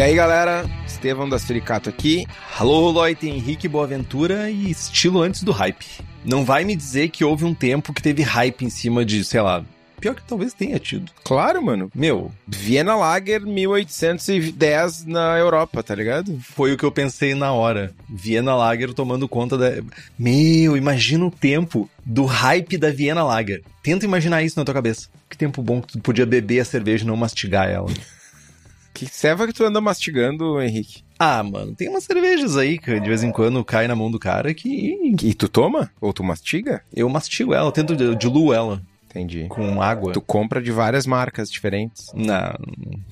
E aí, galera, Estevão da Suricato aqui. Alô, Loite, Henrique Boaventura e estilo antes do hype. Não vai me dizer que houve um tempo que teve hype em cima de, sei lá, pior que talvez tenha tido. Claro, mano. Meu, Viena Lager 1810 na Europa, tá ligado? foi o que eu pensei na hora. Viena Lager tomando conta da. Meu, imagina o tempo do hype da Viena Lager. Tenta imaginar isso na tua cabeça. Que tempo bom que tu podia beber a cerveja e não mastigar ela. Que serva que tu anda mastigando, Henrique? Ah, mano, tem umas cervejas aí que de vez em quando cai na mão do cara que E tu toma? Ou tu mastiga? eu mastigo ela, eu tento eu diluo ela Entendi. com água. Tu compra de várias marcas diferentes. Não,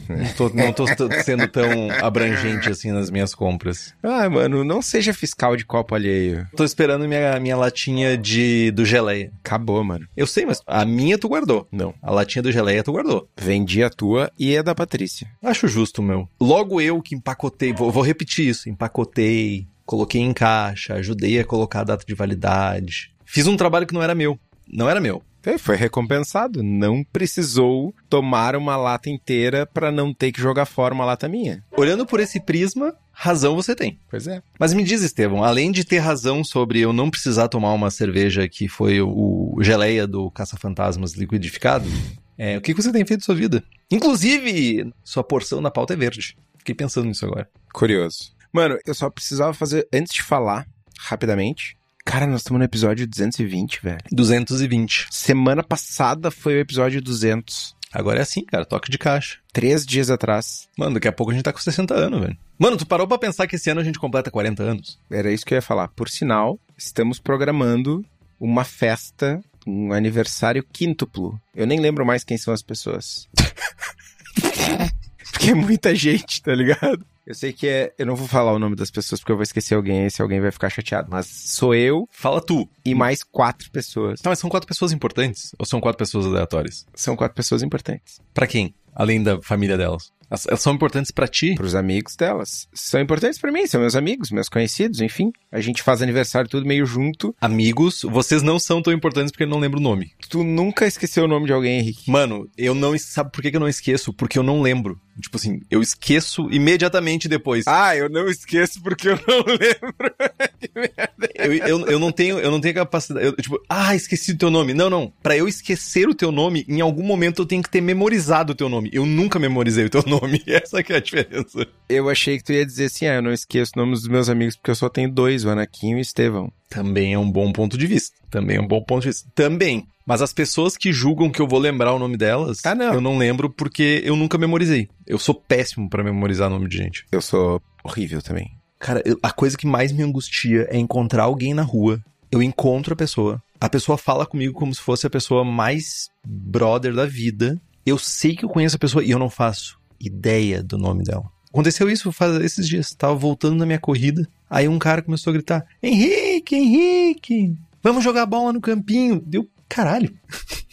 não tô, não tô sendo tão abrangente assim nas minhas compras. Ah, mano, não seja fiscal de copo alheio. Tô esperando minha, minha latinha de do geleia. Acabou, mano. Eu sei, mas a minha tu guardou. Não. A latinha do geleia tu guardou. Vendi a tua e a da Patrícia. Acho justo, meu. Logo eu que empacotei, vou, vou repetir isso, empacotei, coloquei em caixa, ajudei a colocar a data de validade. Fiz um trabalho que não era meu. Não era meu. É, Foi recompensado. Não precisou tomar uma lata inteira pra não ter que jogar fora uma lata minha. Olhando por esse prisma, razão você tem. Pois é. Mas me diz, Estevão, além de ter razão sobre eu não precisar tomar uma cerveja que foi o, geleia do Caça-Fantasmas liquidificado, é, o que que você tem feito da sua vida? Inclusive, sua porção na pauta é verde. Fiquei pensando nisso agora. Curioso. Mano, eu só precisava fazer, antes de falar, rapidamente. Cara, nós estamos no episódio 220, velho. 220. Semana passada foi o episódio 200. Agora é assim, cara, toque de caixa. Três dias atrás. Mano, daqui a pouco a gente tá com 60 anos, velho. Mano, tu parou pra pensar que esse ano a gente completa 40 anos? Era isso que eu ia falar. Por sinal, estamos programando uma festa, um aniversário quíntuplo. Eu nem lembro mais quem são as pessoas. porque é muita gente, tá ligado? Eu sei que é. Eu não vou falar o nome das pessoas porque eu vou esquecer alguém e se alguém vai ficar chateado. Mas sou eu Fala tu. e mais quatro pessoas. Tá, mas são quatro pessoas importantes? Ou são quatro pessoas aleatórias? São quatro pessoas importantes. Pra quem? Além da família delas. Elas, são importantes pra ti? Pros amigos delas. São importantes pra mim, são meus amigos, meus conhecidos, enfim. A gente faz aniversário tudo meio junto. Amigos, vocês não são tão importantes porque eu não lembro o nome. Tu nunca esqueceu o nome de alguém, Henrique. Mano, eu não. Sabe por que eu não esqueço? Porque eu não lembro. Tipo assim, eu esqueço imediatamente depois. Ah, eu não esqueço porque eu não lembro. Que merda. Eu, eu, eu não tenho, eu não tenho capacidade. eu, tipo, ah, esqueci o teu nome. Não, não. Pra eu esquecer o teu nome, em algum momento eu tenho que ter memorizado o teu nome. Eu nunca memorizei o teu nome. Essa que é a diferença. Eu achei que tu ia dizer assim, ah, eu não esqueço o nome dos meus amigos porque eu só tenho dois, o Anakin e o Estevão. Também é um bom ponto de vista. Também é um bom ponto de vista. Também. Mas as pessoas que julgam que eu vou lembrar o nome delas, Ah, não. eu não lembro porque eu nunca memorizei. Eu sou péssimo pra memorizar nome de gente. Eu sou horrível também. Cara, eu- a coisa que mais me angustia é encontrar alguém na rua. Eu encontro a pessoa. A pessoa fala comigo como se fosse a pessoa mais brother da vida. Eu sei que eu conheço a pessoa e eu não faço ideia do nome dela. Aconteceu isso faz esses dias. Tava voltando na minha corrida. Aí um cara começou a gritar: Henrique, Henrique, vamos jogar bola no campinho. Deu, caralho.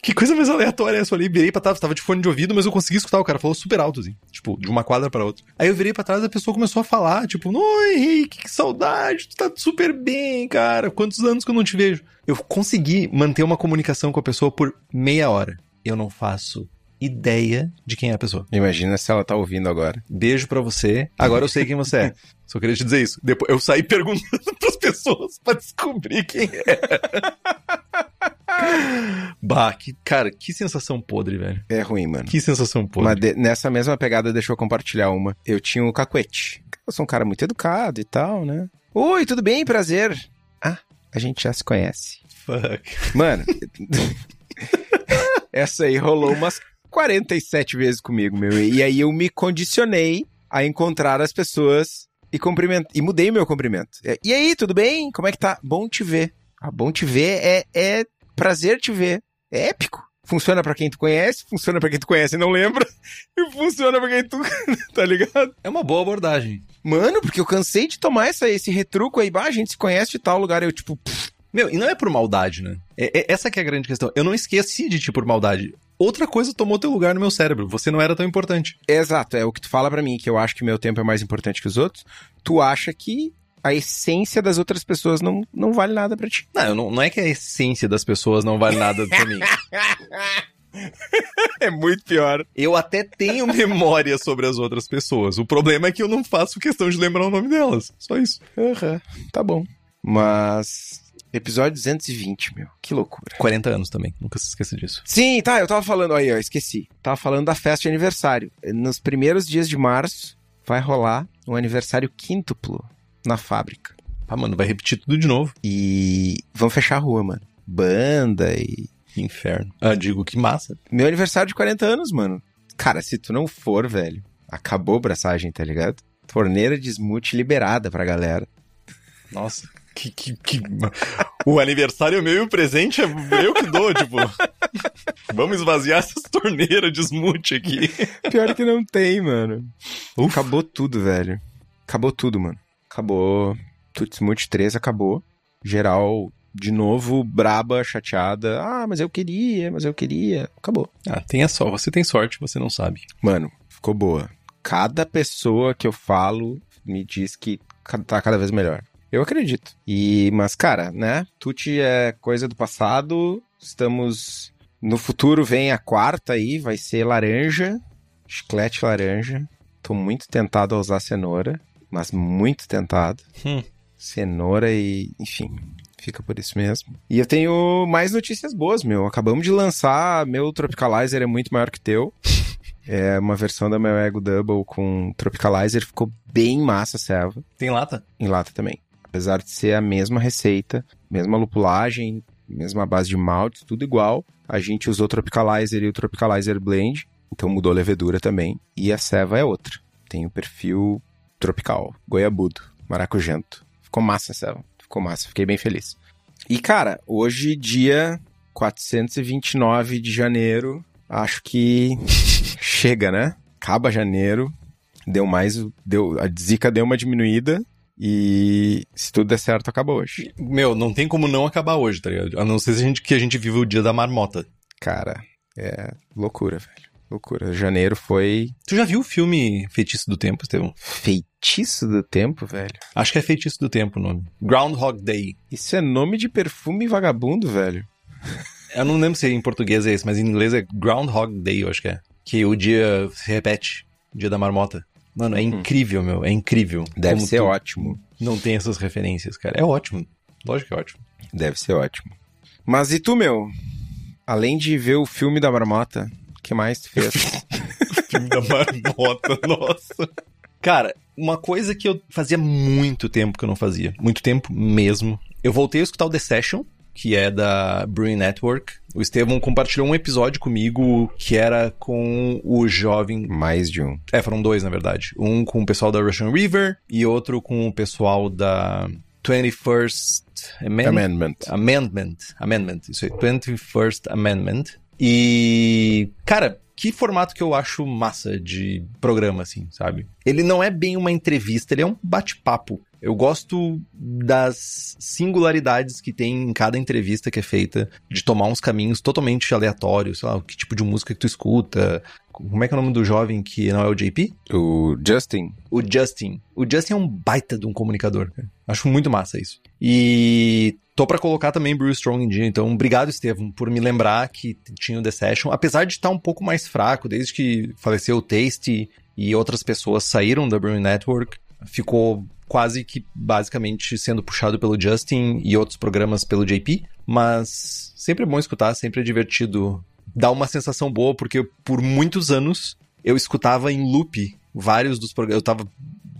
Que coisa mais aleatória essa. Eu olhei, virei pra trás, tava de fone de ouvido, mas eu consegui escutar. O cara falou super alto, assim. Tipo, de uma quadra pra outra. Aí eu virei pra trás a pessoa começou a falar, tipo, Oi, Henrique, que saudade, tu tá super bem, cara. Quantos anos que eu não te vejo? Eu consegui manter uma comunicação com a pessoa por meia hora. Eu não faço ideia de quem é a pessoa. Imagina se ela tá ouvindo agora. Beijo pra você. Agora eu sei quem você é. Só queria te dizer isso. Depois eu saí perguntando pras pessoas pra descobrir quem é. bah, que, cara, que sensação podre, velho. É ruim, mano. Que sensação podre. Mas de- nessa mesma pegada, deixa eu compartilhar uma. Eu tinha o Cacuete. Eu sou um cara muito educado e tal, né? Oi, tudo bem? Prazer. Ah, a gente já se conhece. Fuck. Mano, essa aí rolou umas 47 vezes comigo, meu. E aí eu me condicionei a encontrar as pessoas e cumprimento. E mudei meu cumprimento. É, E aí, tudo bem? Como é que tá? Bom te ver. Ah, bom te ver é, é prazer te ver. É épico. Funciona pra quem tu conhece, funciona pra quem tu conhece e não lembra, e funciona pra quem tu. tá ligado? É uma boa abordagem. Mano, porque eu cansei de tomar essa, esse retruco aí. Bah, a gente se conhece de tal lugar. Eu, tipo, pff, Meu, e não é por maldade, né? É- é- essa que é a grande questão. Eu não esqueci de ti por maldade. Outra coisa tomou teu lugar no meu cérebro. Você não era tão importante. Exato, é o que tu fala pra mim, que eu acho que meu tempo é mais importante que os outros. Tu acha que a essência das outras pessoas não, não vale nada pra ti. Não, não, não é que a essência das pessoas não vale nada pra mim. É muito pior. Eu até tenho memória sobre as outras pessoas. O problema é que eu não faço questão de lembrar o nome delas. Só isso. Aham, tá bom. Mas. Episódio 220, meu. Que loucura. 40 anos também. Nunca se esqueça disso. Sim, tá, eu tava falando aí, ó, esqueci. Tava falando da festa de aniversário. Nos primeiros dias de março vai rolar um aniversário quíntuplo na fábrica. Ah, mano, vai repetir tudo de novo. E vão fechar a rua, mano. Banda e. Inferno. Ah, digo, que massa. Meu aniversário de 40 anos, mano. Cara, se tu não for, velho, acabou a braçagem, tá ligado? Torneira de smoothie liberada pra galera. Nossa. Que, que, que... O aniversário é meu e o presente é eu que dou, tipo. Vamos esvaziar essas torneiras de smoothie aqui. Pior que não tem, mano. Ufa. Acabou tudo, velho. Acabou tudo, mano. Acabou. Tutti Smoothie 3 acabou. Geral, de novo, braba, chateada. Ah, mas eu queria, mas eu queria. Acabou. Ah, tenha só. Você tem sorte, você não sabe. Mano, ficou boa. Cada pessoa que eu falo me diz que tá cada vez melhor. Eu acredito. E, mas, cara, né? Tuti é coisa do passado. Estamos. No futuro vem a quarta aí, vai ser laranja. Chiclete laranja. Tô muito tentado a usar cenoura. Mas muito tentado. Hum. Cenoura e. Enfim. Fica por isso mesmo. E eu tenho mais notícias boas, meu. Acabamos de lançar. Meu Tropicalizer é muito maior que teu. É uma versão da meu Ego Double com Tropicalizer. Ficou bem massa, serva. Tem lata? Em lata também. Apesar de ser a mesma receita, mesma lupulagem, mesma base de malte, tudo igual. A gente usou o Tropicalizer e o Tropicalizer Blend. Então mudou a levedura também. E a ceva é outra. Tem o perfil tropical, goiabudo, maracujento. Ficou massa a ceva. Ficou massa. Fiquei bem feliz. E, cara, hoje, dia 429 de janeiro, acho que chega, né? Acaba janeiro, deu mais, deu, a zica deu uma diminuída e se tudo der certo, acaba hoje. Meu, não tem como não acabar hoje, tá ligado? A não ser se a gente, que a gente vive o dia da marmota. Cara, é loucura, velho. Loucura. Janeiro foi Tu já viu o filme Feitiço do Tempo, Estevão? feitiço do tempo, velho. Acho que é Feitiço do Tempo o nome. Groundhog Day. Isso é nome de perfume vagabundo, velho. Eu não lembro se em português é esse, mas em inglês é Groundhog Day, eu acho que é. Que o dia se repete, dia da marmota. Mano, é incrível, meu, é incrível. Deve Como ser ótimo. Não tem essas referências, cara. É ótimo. Lógico que é ótimo. Deve ser ótimo. Mas e tu, meu? Além de ver o filme da marmota, o que mais tu fez? filme da marmota, nossa. Cara, uma coisa que eu fazia muito tempo que eu não fazia. Muito tempo mesmo. Eu voltei a escutar o The Session, que é da Brewing Network. O Estevão compartilhou um episódio comigo que era com o jovem. mais de um. É, foram dois, na verdade. Um com o pessoal da Russian River e outro com o pessoal da 21st Amendment. Amendment. Amendment. Amendment. Isso aí. 21st Amendment. E. Cara, que formato que eu acho massa de programa, assim, sabe? Ele não é bem uma entrevista, ele é um bate-papo. Eu gosto das singularidades que tem em cada entrevista que é feita, de tomar uns caminhos totalmente aleatórios, sei lá, que tipo de música que tu escuta. Como é que é o nome do jovem que não é o JP? O Justin. O Justin. O Justin é um baita de um comunicador, cara. Acho muito massa isso. E tô pra colocar também Bruce Strong em dia, então obrigado, Estevam, por me lembrar que tinha o The Session. Apesar de estar um pouco mais fraco, desde que faleceu o Tasty e outras pessoas saíram da Brewing Network, ficou quase que basicamente sendo puxado pelo Justin e outros programas pelo JP, mas sempre é bom escutar, sempre é divertido. Dá uma sensação boa, porque por muitos anos eu escutava em loop vários dos programas. Eu tava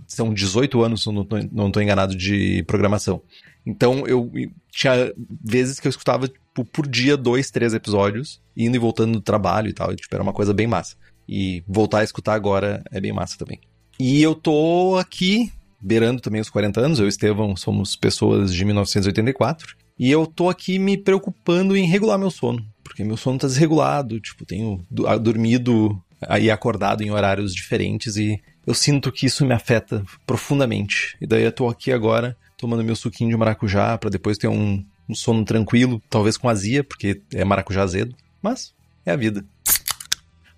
são 18 anos, não tô, não tô enganado, de programação. Então eu tinha vezes que eu escutava tipo, por dia dois, três episódios, indo e voltando do trabalho e tal. E, tipo, era uma coisa bem massa. E voltar a escutar agora é bem massa também. E eu tô aqui, beirando também os 40 anos. Eu e Estevão somos pessoas de 1984. E eu tô aqui me preocupando em regular meu sono. Porque meu sono tá desregulado, tipo, tenho dormido e acordado em horários diferentes e eu sinto que isso me afeta profundamente. E daí eu tô aqui agora tomando meu suquinho de maracujá para depois ter um, um sono tranquilo, talvez com azia, porque é maracujá azedo. Mas é a vida.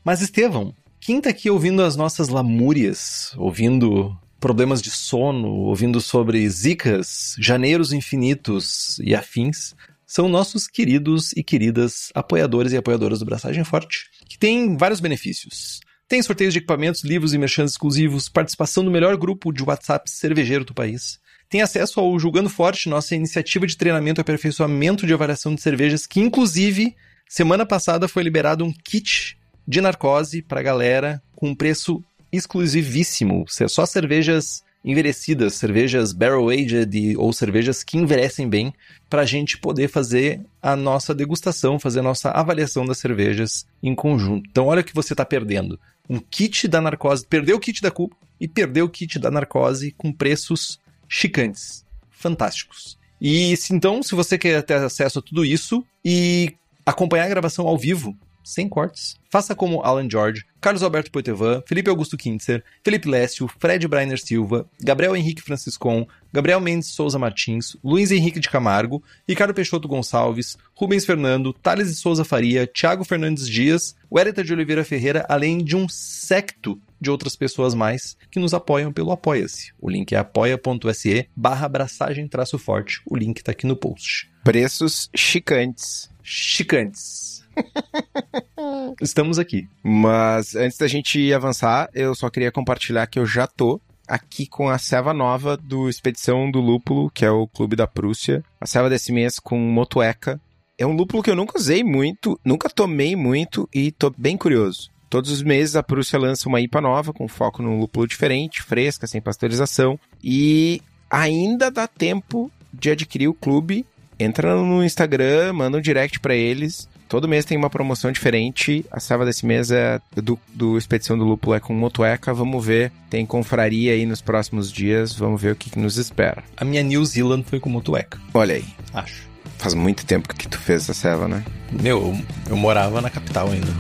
Mas Estevão, quem tá aqui ouvindo as nossas lamúrias, ouvindo problemas de sono, ouvindo sobre zicas, janeiros infinitos e afins, são nossos queridos e queridas apoiadores e apoiadoras do Braçagem Forte, que tem vários benefícios. Tem sorteios de equipamentos, livros e merchandising exclusivos, participação no melhor grupo de WhatsApp cervejeiro do país, tem acesso ao Julgando Forte, nossa iniciativa de treinamento e aperfeiçoamento de avaliação de cervejas, que inclusive, semana passada foi liberado um kit de narcose para galera com um preço exclusivíssimo. Só cervejas envelhecidas, cervejas barrel-aged ou cervejas que envelhecem bem, para a gente poder fazer a nossa degustação, fazer a nossa avaliação das cervejas em conjunto. Então, olha o que você está perdendo. Um kit da narcose, perdeu o kit da Cuba e perdeu o kit da narcose com preços chicantes, fantásticos. E então, se você quer ter acesso a tudo isso e acompanhar a gravação ao vivo, sem cortes, faça como Alan George, Carlos Alberto Poitevin, Felipe Augusto Kintzer, Felipe Lécio, Fred Breiner Silva, Gabriel Henrique Franciscon, Gabriel Mendes Souza Martins, Luiz Henrique de Camargo, Ricardo Peixoto Gonçalves, Rubens Fernando, Thales de Souza Faria, Thiago Fernandes Dias, Wellington de Oliveira Ferreira, além de um secto de outras pessoas mais que nos apoiam pelo Apoia-se. O link é apoia.se barra abraçagem traço forte. O link tá aqui no post. Preços chicantes. Chicantes. Estamos aqui. Mas antes da gente avançar, eu só queria compartilhar que eu já tô aqui com a ceva nova do Expedição do Lúpulo, que é o clube da Prússia. A ceva desse mês com motueca. É um lúpulo que eu nunca usei muito, nunca tomei muito e tô bem curioso. Todos os meses a Prússia lança uma IPA nova com foco num lúpulo diferente, fresca, sem pasteurização. E ainda dá tempo de adquirir o clube. Entra no Instagram, manda um direct para eles. Todo mês tem uma promoção diferente. A serva desse mês é do, do Expedição do Lúpulo é com Motueca. Vamos ver. Tem confraria aí nos próximos dias. Vamos ver o que, que nos espera. A minha New Zealand foi com Motueca. Olha aí. Acho. Faz muito tempo que tu fez essa serva, né? Meu, eu, eu morava na capital ainda.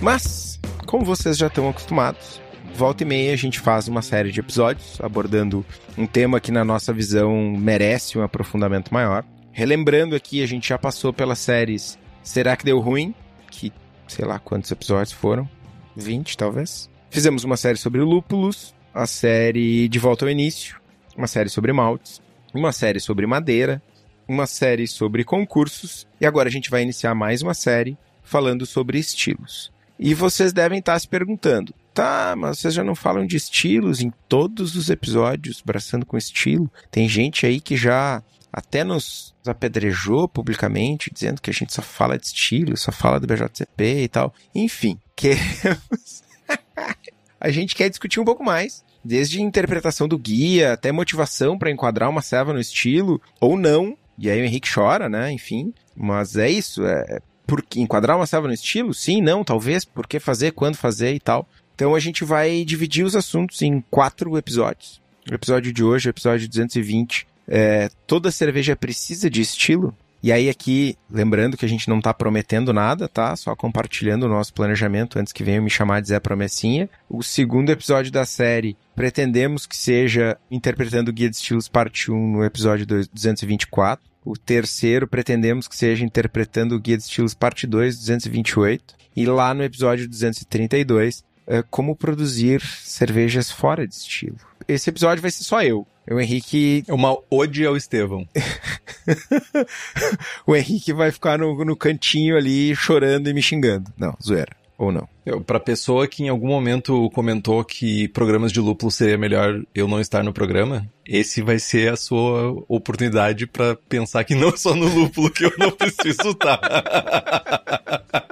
Mas, como vocês já estão acostumados, volta e meia a gente faz uma série de episódios abordando um tema que, na nossa visão, merece um aprofundamento maior. Relembrando aqui, a gente já passou pelas séries Será que Deu Ruim? Que sei lá quantos episódios foram 20, talvez. Fizemos uma série sobre lúpulos, a série De Volta ao Início, uma série sobre maltes, uma série sobre madeira, uma série sobre concursos e agora a gente vai iniciar mais uma série falando sobre estilos. E vocês devem estar se perguntando: tá, mas vocês já não falam de estilos em todos os episódios, braçando com estilo? Tem gente aí que já até nos apedrejou publicamente, dizendo que a gente só fala de estilo, só fala do BJCP e tal. Enfim, queremos. a gente quer discutir um pouco mais. Desde interpretação do guia até motivação para enquadrar uma serva no estilo, ou não. E aí o Henrique chora, né? Enfim. Mas é isso. É, por enquadrar uma selva no estilo? Sim, não, talvez, por que fazer, quando fazer e tal. Então a gente vai dividir os assuntos em quatro episódios. O episódio de hoje, o episódio 220, é toda cerveja precisa de estilo? E aí aqui, lembrando que a gente não está prometendo nada, tá? Só compartilhando o nosso planejamento antes que venham me chamar de Zé Promessinha. O segundo episódio da série, pretendemos que seja interpretando o Guia de Estilos parte 1 no episódio 224. O terceiro pretendemos que seja interpretando o Guia de Estilos parte 2, 228. E lá no episódio 232, é, como produzir cervejas fora de estilo. Esse episódio vai ser só eu. O Henrique. Uma ode ao Estevão. o Henrique vai ficar no, no cantinho ali chorando e me xingando. Não, zoeira. Ou não? Eu, pra pessoa que em algum momento comentou que programas de lúpulo seria melhor eu não estar no programa, esse vai ser a sua oportunidade para pensar que não é só no lúpulo que eu não preciso estar.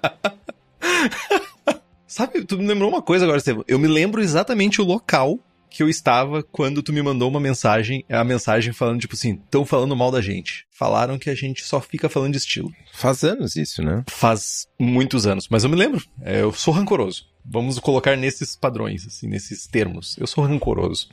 tu me lembrou uma coisa agora, Estevam. Eu me lembro exatamente o local que eu estava quando tu me mandou uma mensagem, a mensagem falando, tipo assim, estão falando mal da gente. Falaram que a gente só fica falando de estilo. Faz anos isso, né? Faz muitos anos, mas eu me lembro. É, eu sou rancoroso. Vamos colocar nesses padrões, assim, nesses termos. Eu sou rancoroso.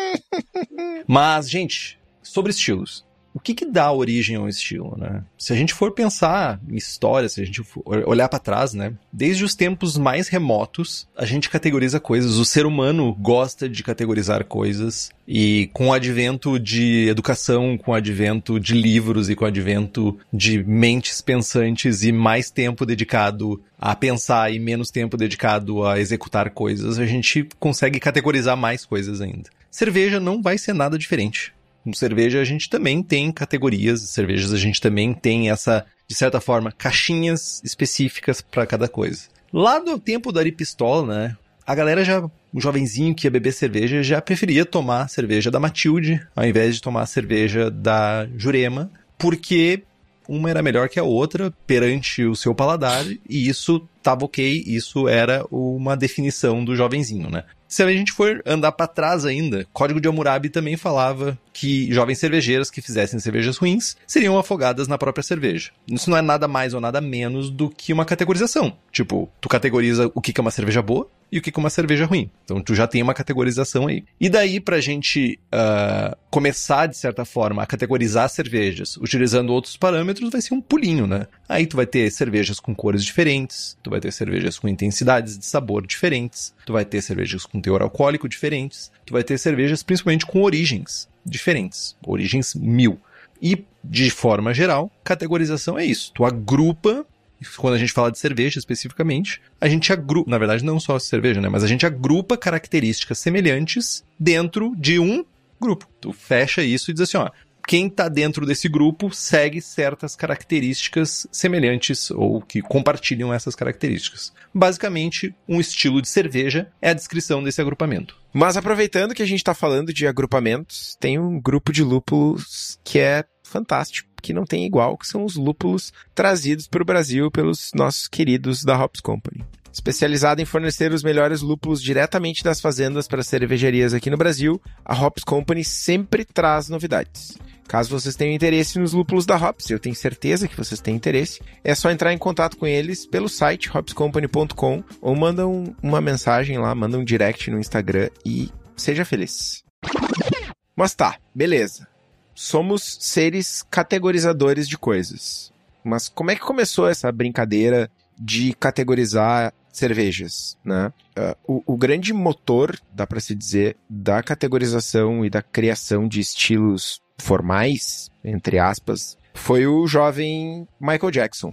mas, gente, sobre estilos o que, que dá origem ao estilo, né? Se a gente for pensar em história, se a gente for olhar para trás, né? Desde os tempos mais remotos, a gente categoriza coisas. O ser humano gosta de categorizar coisas e com o advento de educação, com o advento de livros e com o advento de mentes pensantes e mais tempo dedicado a pensar e menos tempo dedicado a executar coisas, a gente consegue categorizar mais coisas ainda. Cerveja não vai ser nada diferente. Com cerveja a gente também tem categorias, cervejas a gente também tem essa, de certa forma, caixinhas específicas para cada coisa. Lá do tempo da Pistola, né? A galera já, o jovenzinho que ia beber cerveja, já preferia tomar cerveja da Matilde ao invés de tomar cerveja da Jurema, porque uma era melhor que a outra perante o seu paladar e isso tava ok, isso era uma definição do jovenzinho, né? Se a gente for andar para trás ainda, Código de Hammurabi também falava que jovens cervejeiras que fizessem cervejas ruins seriam afogadas na própria cerveja. Isso não é nada mais ou nada menos do que uma categorização. Tipo, tu categoriza o que é uma cerveja boa e o que é uma cerveja ruim. Então tu já tem uma categorização aí. E daí pra gente uh, começar, de certa forma, a categorizar cervejas utilizando outros parâmetros, vai ser um pulinho, né? Aí tu vai ter cervejas com cores diferentes, tu vai ter cervejas com intensidades de sabor diferentes, tu vai ter cervejas com teor alcoólico diferentes, tu vai ter cervejas principalmente com origens diferentes, origens mil. E, de forma geral, categorização é isso. Tu agrupa quando a gente fala de cerveja especificamente, a gente agrupa, na verdade não só cerveja, né, mas a gente agrupa características semelhantes dentro de um grupo. Tu fecha isso e diz assim, ó, quem está dentro desse grupo segue certas características semelhantes ou que compartilham essas características. Basicamente, um estilo de cerveja é a descrição desse agrupamento. Mas aproveitando que a gente está falando de agrupamentos, tem um grupo de lúpulos que é fantástico, que não tem igual, que são os lúpulos trazidos para o Brasil pelos nossos queridos da Hops Company. Especializada em fornecer os melhores lúpulos diretamente das fazendas para cervejarias aqui no Brasil, a Hops Company sempre traz novidades. Caso vocês tenham interesse nos lúpulos da Hops, eu tenho certeza que vocês têm interesse, é só entrar em contato com eles pelo site hopscompany.com ou mandam uma mensagem lá, manda um direct no Instagram e seja feliz. Mas tá, beleza. Somos seres categorizadores de coisas. Mas como é que começou essa brincadeira de categorizar cervejas, né? Uh, o, o, grande motor, dá para se dizer, da categorização e da criação de estilos formais, entre aspas, foi o jovem Michael Jackson.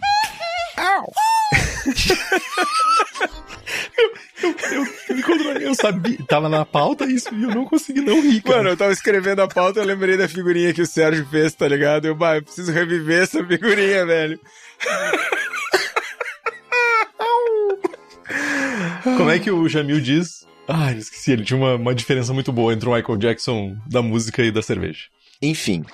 eu, eu, eu, eu, sabia, tava na pauta isso e eu não consegui não rir, cara. Mano, eu tava escrevendo a pauta, eu lembrei da figurinha que o Sérgio fez, tá ligado? Eu, bah, eu preciso reviver essa figurinha, velho. Como é que o Jamil diz? Ah, esqueci, ele tinha uma, uma diferença muito boa entre o Michael Jackson da música e da cerveja. Enfim,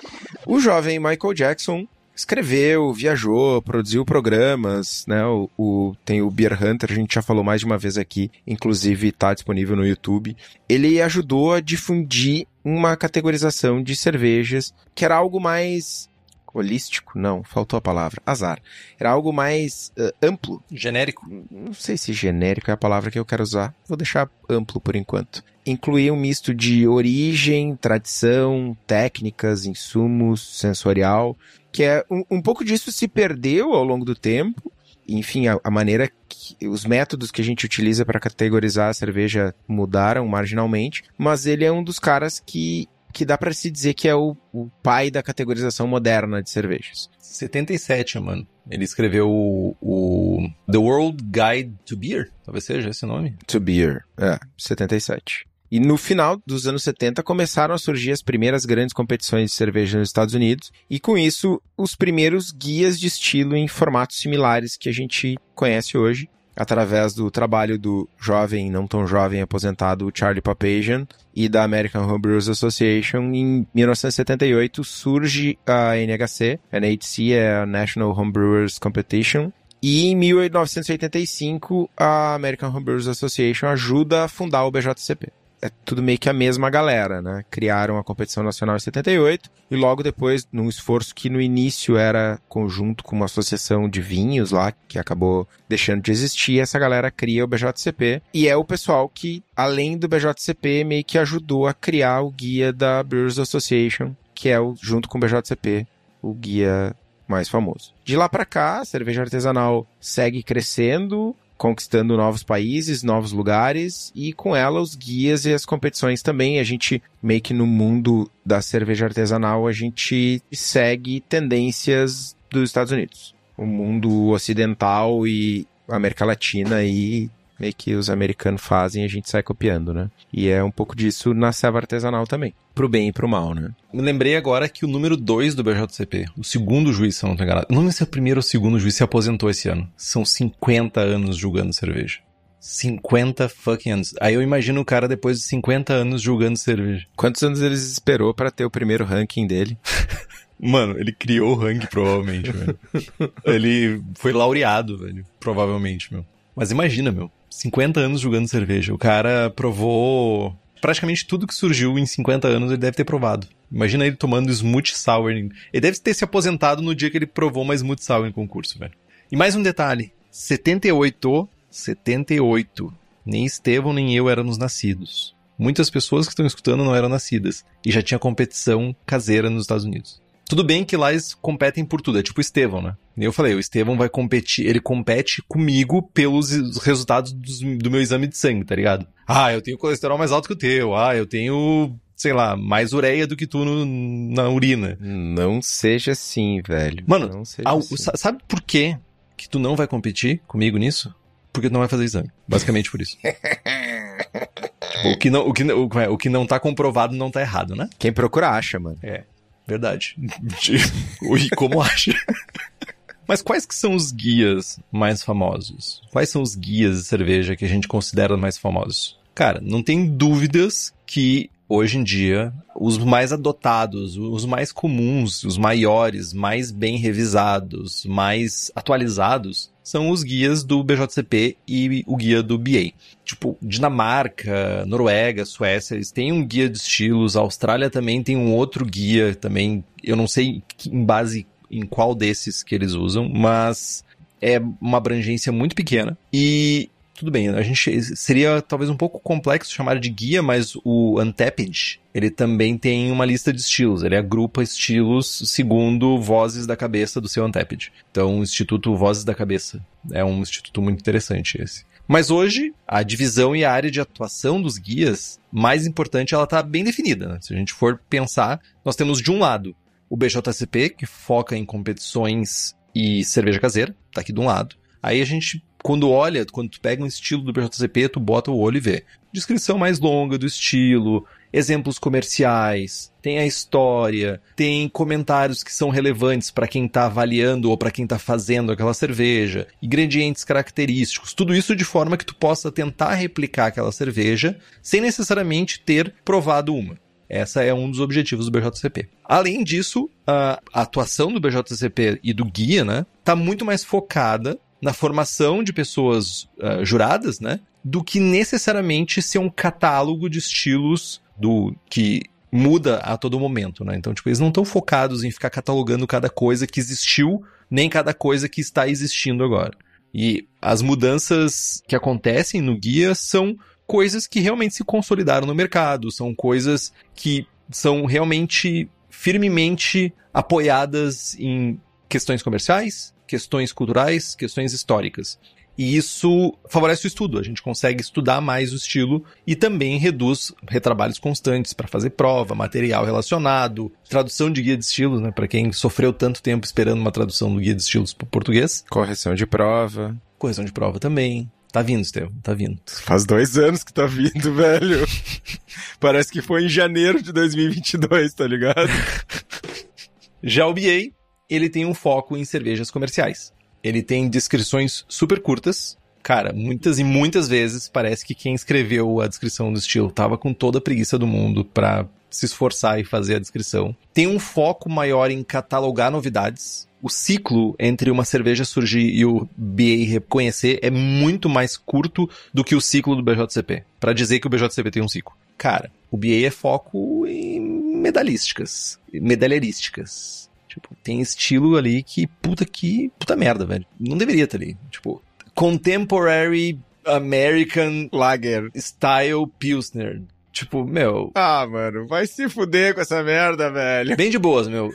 o jovem Michael Jackson escreveu, viajou, produziu programas, né? O, o, tem o Beer Hunter, a gente já falou mais de uma vez aqui, inclusive está disponível no YouTube. Ele ajudou a difundir uma categorização de cervejas que era algo mais holístico, não, faltou a palavra, azar. Era algo mais uh, amplo. Genérico? Não sei se genérico é a palavra que eu quero usar. Vou deixar amplo por enquanto. Incluía um misto de origem, tradição, técnicas, insumos, sensorial, que é um, um pouco disso se perdeu ao longo do tempo. Enfim, a, a maneira que, os métodos que a gente utiliza para categorizar a cerveja mudaram marginalmente, mas ele é um dos caras que que dá para se dizer que é o, o, pai da categorização moderna de cervejas. 77, mano. Ele escreveu o, o, The World Guide to Beer, talvez seja esse nome. To Beer, é, 77. E no final dos anos 70 começaram a surgir as primeiras grandes competições de cerveja nos Estados Unidos, e com isso, os primeiros guias de estilo em formatos similares que a gente conhece hoje, através do trabalho do jovem, não tão jovem aposentado Charlie Papazian e da American Homebrewers Association, em 1978 surge a NHC, NHC é a National Homebrewers Competition, E em 1985, a American Homebrewers Association ajuda a fundar o BJCP é tudo meio que a mesma galera, né? Criaram a competição nacional em 78 e logo depois, num esforço que no início era conjunto com uma associação de vinhos lá, que acabou deixando de existir, essa galera cria o BJCP e é o pessoal que, além do BJCP, meio que ajudou a criar o guia da Brewers Association, que é o, junto com o BJCP, o guia mais famoso. De lá para cá, a cerveja artesanal segue crescendo, conquistando novos países, novos lugares e com ela os guias e as competições também. A gente meio que no mundo da cerveja artesanal a gente segue tendências dos Estados Unidos. O mundo ocidental e América Latina e meio que os americanos fazem e a gente sai copiando, né? E é um pouco disso na serva artesanal também. Pro bem e pro mal, né? Lembrei agora que o número 2 do BJCP, o segundo juiz, se eu não tô enganado, não sei se é o primeiro ou o segundo juiz se aposentou esse ano. São 50 anos julgando cerveja. 50 fucking anos. Aí eu imagino o cara depois de 50 anos julgando cerveja. Quantos anos ele esperou para ter o primeiro ranking dele? Mano, ele criou o ranking, provavelmente, velho. Ele foi laureado, velho. Provavelmente, meu. Mas imagina, meu. 50 anos jogando cerveja. O cara provou praticamente tudo que surgiu em 50 anos ele deve ter provado. Imagina ele tomando Smooth Sour. Ele deve ter se aposentado no dia que ele provou uma Smooth Sour em concurso, velho. E mais um detalhe. 78, 78. Nem Estevão nem eu éramos nascidos. Muitas pessoas que estão escutando não eram nascidas. E já tinha competição caseira nos Estados Unidos. Tudo bem que lá eles competem por tudo, é tipo o Estevão, né? E eu falei, o Estevão vai competir, ele compete comigo pelos resultados dos, do meu exame de sangue, tá ligado? Ah, eu tenho colesterol mais alto que o teu, ah, eu tenho, sei lá, mais ureia do que tu no, na urina. Não seja assim, velho. Mano, ah, assim. sabe por quê que tu não vai competir comigo nisso? Porque tu não vai fazer exame. Basicamente por isso. o, que não, o, que, o, o que não tá comprovado não tá errado, né? Quem procura acha, mano. É. Verdade. Ui, como acha? Mas quais que são os guias mais famosos? Quais são os guias de cerveja que a gente considera mais famosos? Cara, não tem dúvidas que hoje em dia os mais adotados, os mais comuns, os maiores, mais bem revisados, mais atualizados são os guias do BJCP e o guia do BA. Tipo, Dinamarca, Noruega, Suécia, eles têm um guia de estilos, a Austrália também tem um outro guia também, eu não sei em base em qual desses que eles usam, mas é uma abrangência muito pequena e tudo bem, a gente seria talvez um pouco complexo chamar de guia, mas o Untapped, ele também tem uma lista de estilos, ele agrupa estilos segundo vozes da cabeça do seu Untapped. Então, o Instituto Vozes da Cabeça é um instituto muito interessante esse. Mas hoje, a divisão e a área de atuação dos guias, mais importante, ela está bem definida. Né? Se a gente for pensar, nós temos de um lado o BJCP, que foca em competições e cerveja caseira, tá aqui de um lado. Aí a gente quando olha, quando tu pega um estilo do BJCP, tu bota o olho e vê. Descrição mais longa do estilo, exemplos comerciais, tem a história, tem comentários que são relevantes para quem está avaliando ou para quem está fazendo aquela cerveja, ingredientes característicos, tudo isso de forma que tu possa tentar replicar aquela cerveja sem necessariamente ter provado uma. Essa é um dos objetivos do BJCP. Além disso, a atuação do BJCP e do guia, né, tá muito mais focada na formação de pessoas uh, juradas, né? Do que necessariamente ser um catálogo de estilos do que muda a todo momento, né? Então, tipo, eles não estão focados em ficar catalogando cada coisa que existiu, nem cada coisa que está existindo agora. E as mudanças que acontecem no guia são coisas que realmente se consolidaram no mercado, são coisas que são realmente firmemente apoiadas em questões comerciais, questões culturais, questões históricas. E isso favorece o estudo, a gente consegue estudar mais o estilo e também reduz retrabalhos constantes para fazer prova, material relacionado, tradução de guia de estilos, né, para quem sofreu tanto tempo esperando uma tradução do guia de estilos para português. Correção de prova. Correção de prova também. Tá vindo, Estevam, tá vindo. Faz dois anos que tá vindo, velho. Parece que foi em janeiro de 2022, tá ligado? Já o BA ele tem um foco em cervejas comerciais. Ele tem descrições super curtas. Cara, muitas e muitas vezes parece que quem escreveu a descrição do estilo tava com toda a preguiça do mundo pra se esforçar e fazer a descrição. Tem um foco maior em catalogar novidades. O ciclo entre uma cerveja surgir e o BA reconhecer é muito mais curto do que o ciclo do BJCP. Para dizer que o BJCP tem um ciclo. Cara, o BA é foco em medalhísticas, medalherísticas. Tipo, tem estilo ali que puta que puta merda, velho. Não deveria estar ali. Tipo, contemporary American Lager Style Pilsner. Tipo, meu. Ah, mano, vai se fuder com essa merda, velho. Bem de boas, meu.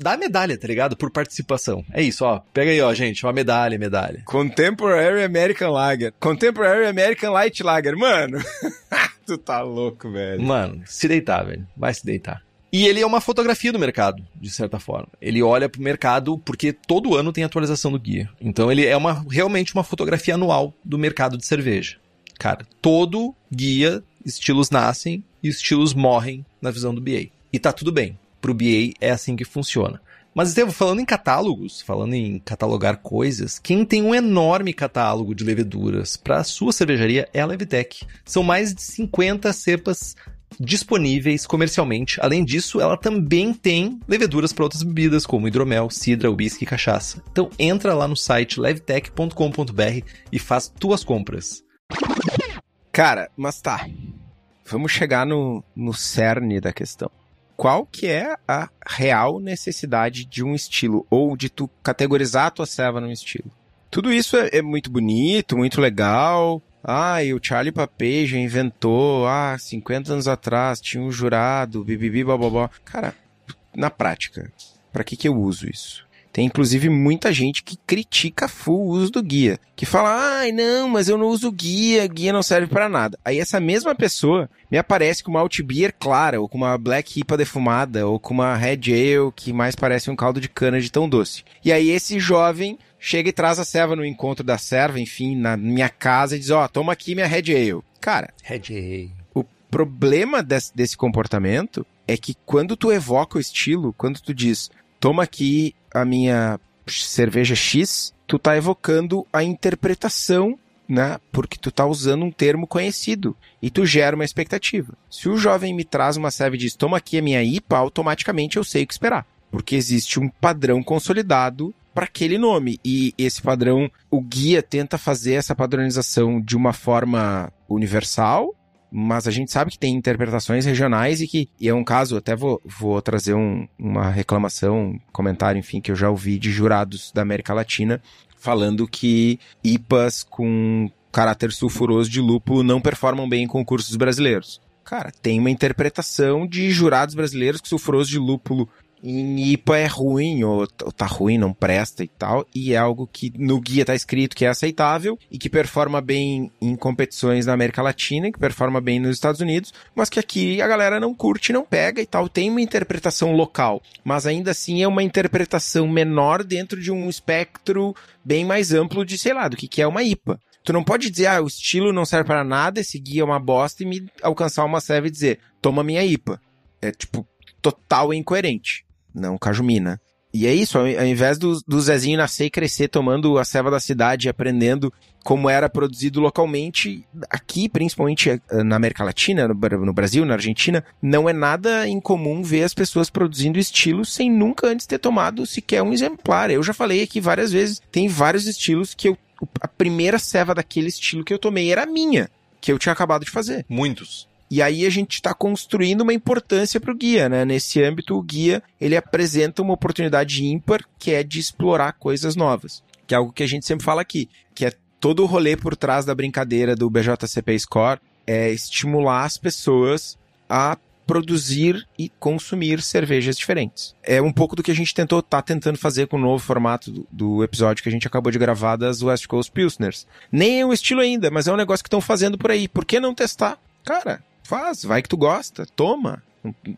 Dá a medalha, tá ligado? Por participação. É isso, ó. Pega aí, ó, gente. Uma medalha, medalha. Contemporary American Lager. Contemporary American Light Lager. Mano, tu tá louco, velho. Mano, se deitar, velho. Vai se deitar. E ele é uma fotografia do mercado, de certa forma. Ele olha pro mercado porque todo ano tem atualização do guia. Então ele é uma, realmente uma fotografia anual do mercado de cerveja. Cara, todo guia, estilos nascem e estilos morrem na visão do BA. E tá tudo bem. Pro BA é assim que funciona. Mas, Estevam, falando em catálogos, falando em catalogar coisas, quem tem um enorme catálogo de leveduras para sua cervejaria é a Levitec. São mais de 50 cepas disponíveis comercialmente. Além disso, ela também tem leveduras para outras bebidas, como hidromel, cidra, whisky e cachaça. Então entra lá no site levtech.com.br e faz tuas compras. Cara, mas tá. Vamos chegar no, no cerne da questão. Qual que é a real necessidade de um estilo? Ou de tu categorizar a tua serva num estilo? Tudo isso é, é muito bonito, muito legal, ah, e o Charlie já inventou, ah, 50 anos atrás tinha um jurado, bibibi, bababó. Cara, na prática, para que que eu uso isso? Tem inclusive muita gente que critica full o uso do guia, que fala: "Ai, não, mas eu não uso guia, guia não serve para nada". Aí essa mesma pessoa me aparece com uma alt beer clara, ou com uma black IPA defumada, ou com uma red ale que mais parece um caldo de cana de tão doce. E aí esse jovem chega e traz a serva no encontro da serva, enfim, na minha casa e diz, ó, oh, toma aqui minha Red Ale. Cara, Red Ale. O problema desse, desse comportamento é que quando tu evoca o estilo, quando tu diz, toma aqui a minha cerveja X, tu tá evocando a interpretação né? Porque tu tá usando um termo conhecido e tu gera uma expectativa. Se o jovem me traz uma serva e diz, toma aqui a minha IPA, automaticamente eu sei o que esperar. Porque existe um padrão consolidado para aquele nome. E esse padrão, o guia tenta fazer essa padronização de uma forma universal, mas a gente sabe que tem interpretações regionais e que, e é um caso, até vou, vou trazer um, uma reclamação, um comentário, enfim, que eu já ouvi de jurados da América Latina falando que IPAs com caráter sulfuroso de lúpulo não performam bem em concursos brasileiros. Cara, tem uma interpretação de jurados brasileiros que sulfuroso de lúpulo em IPA é ruim, ou tá ruim, não presta e tal, e é algo que no guia tá escrito que é aceitável e que performa bem em competições na América Latina, que performa bem nos Estados Unidos, mas que aqui a galera não curte, não pega e tal. Tem uma interpretação local, mas ainda assim é uma interpretação menor dentro de um espectro bem mais amplo de, sei lá, do que, que é uma IPA. Tu não pode dizer, ah, o estilo não serve para nada, esse guia é uma bosta e me alcançar uma serve e dizer, toma minha IPA. É tipo, total incoerente não Cajumina. E é isso, ao invés do, do Zezinho nascer e crescer tomando a ceva da cidade e aprendendo como era produzido localmente, aqui, principalmente eh, na América Latina, no, Brasil, na Argentina, não é nada incomum ver as pessoas produzindo estilos sem nunca antes ter tomado sequer um exemplar. Eu já falei aqui várias vezes, tem vários estilos que eu, a primeira ceva daquele estilo que eu tomei era minha, que eu tinha acabado de fazer. Muitos. E aí a gente está construindo uma importância para o guia, né? Nesse âmbito, o guia ele apresenta uma oportunidade ímpar que é de explorar coisas novas, que é algo que a gente sempre fala aqui, que é todo o rolê por trás da brincadeira do BJCP Score é estimular as pessoas a produzir e consumir cervejas diferentes. É um pouco do que a gente tentou tá tentando fazer com o novo formato do, do, episódio que a gente acabou de gravar das West Coast Pilsners. Nem é um estilo ainda, mas é um negócio que estão fazendo por aí. Por que não testar? Cara, Faz, vai que tu gosta, toma,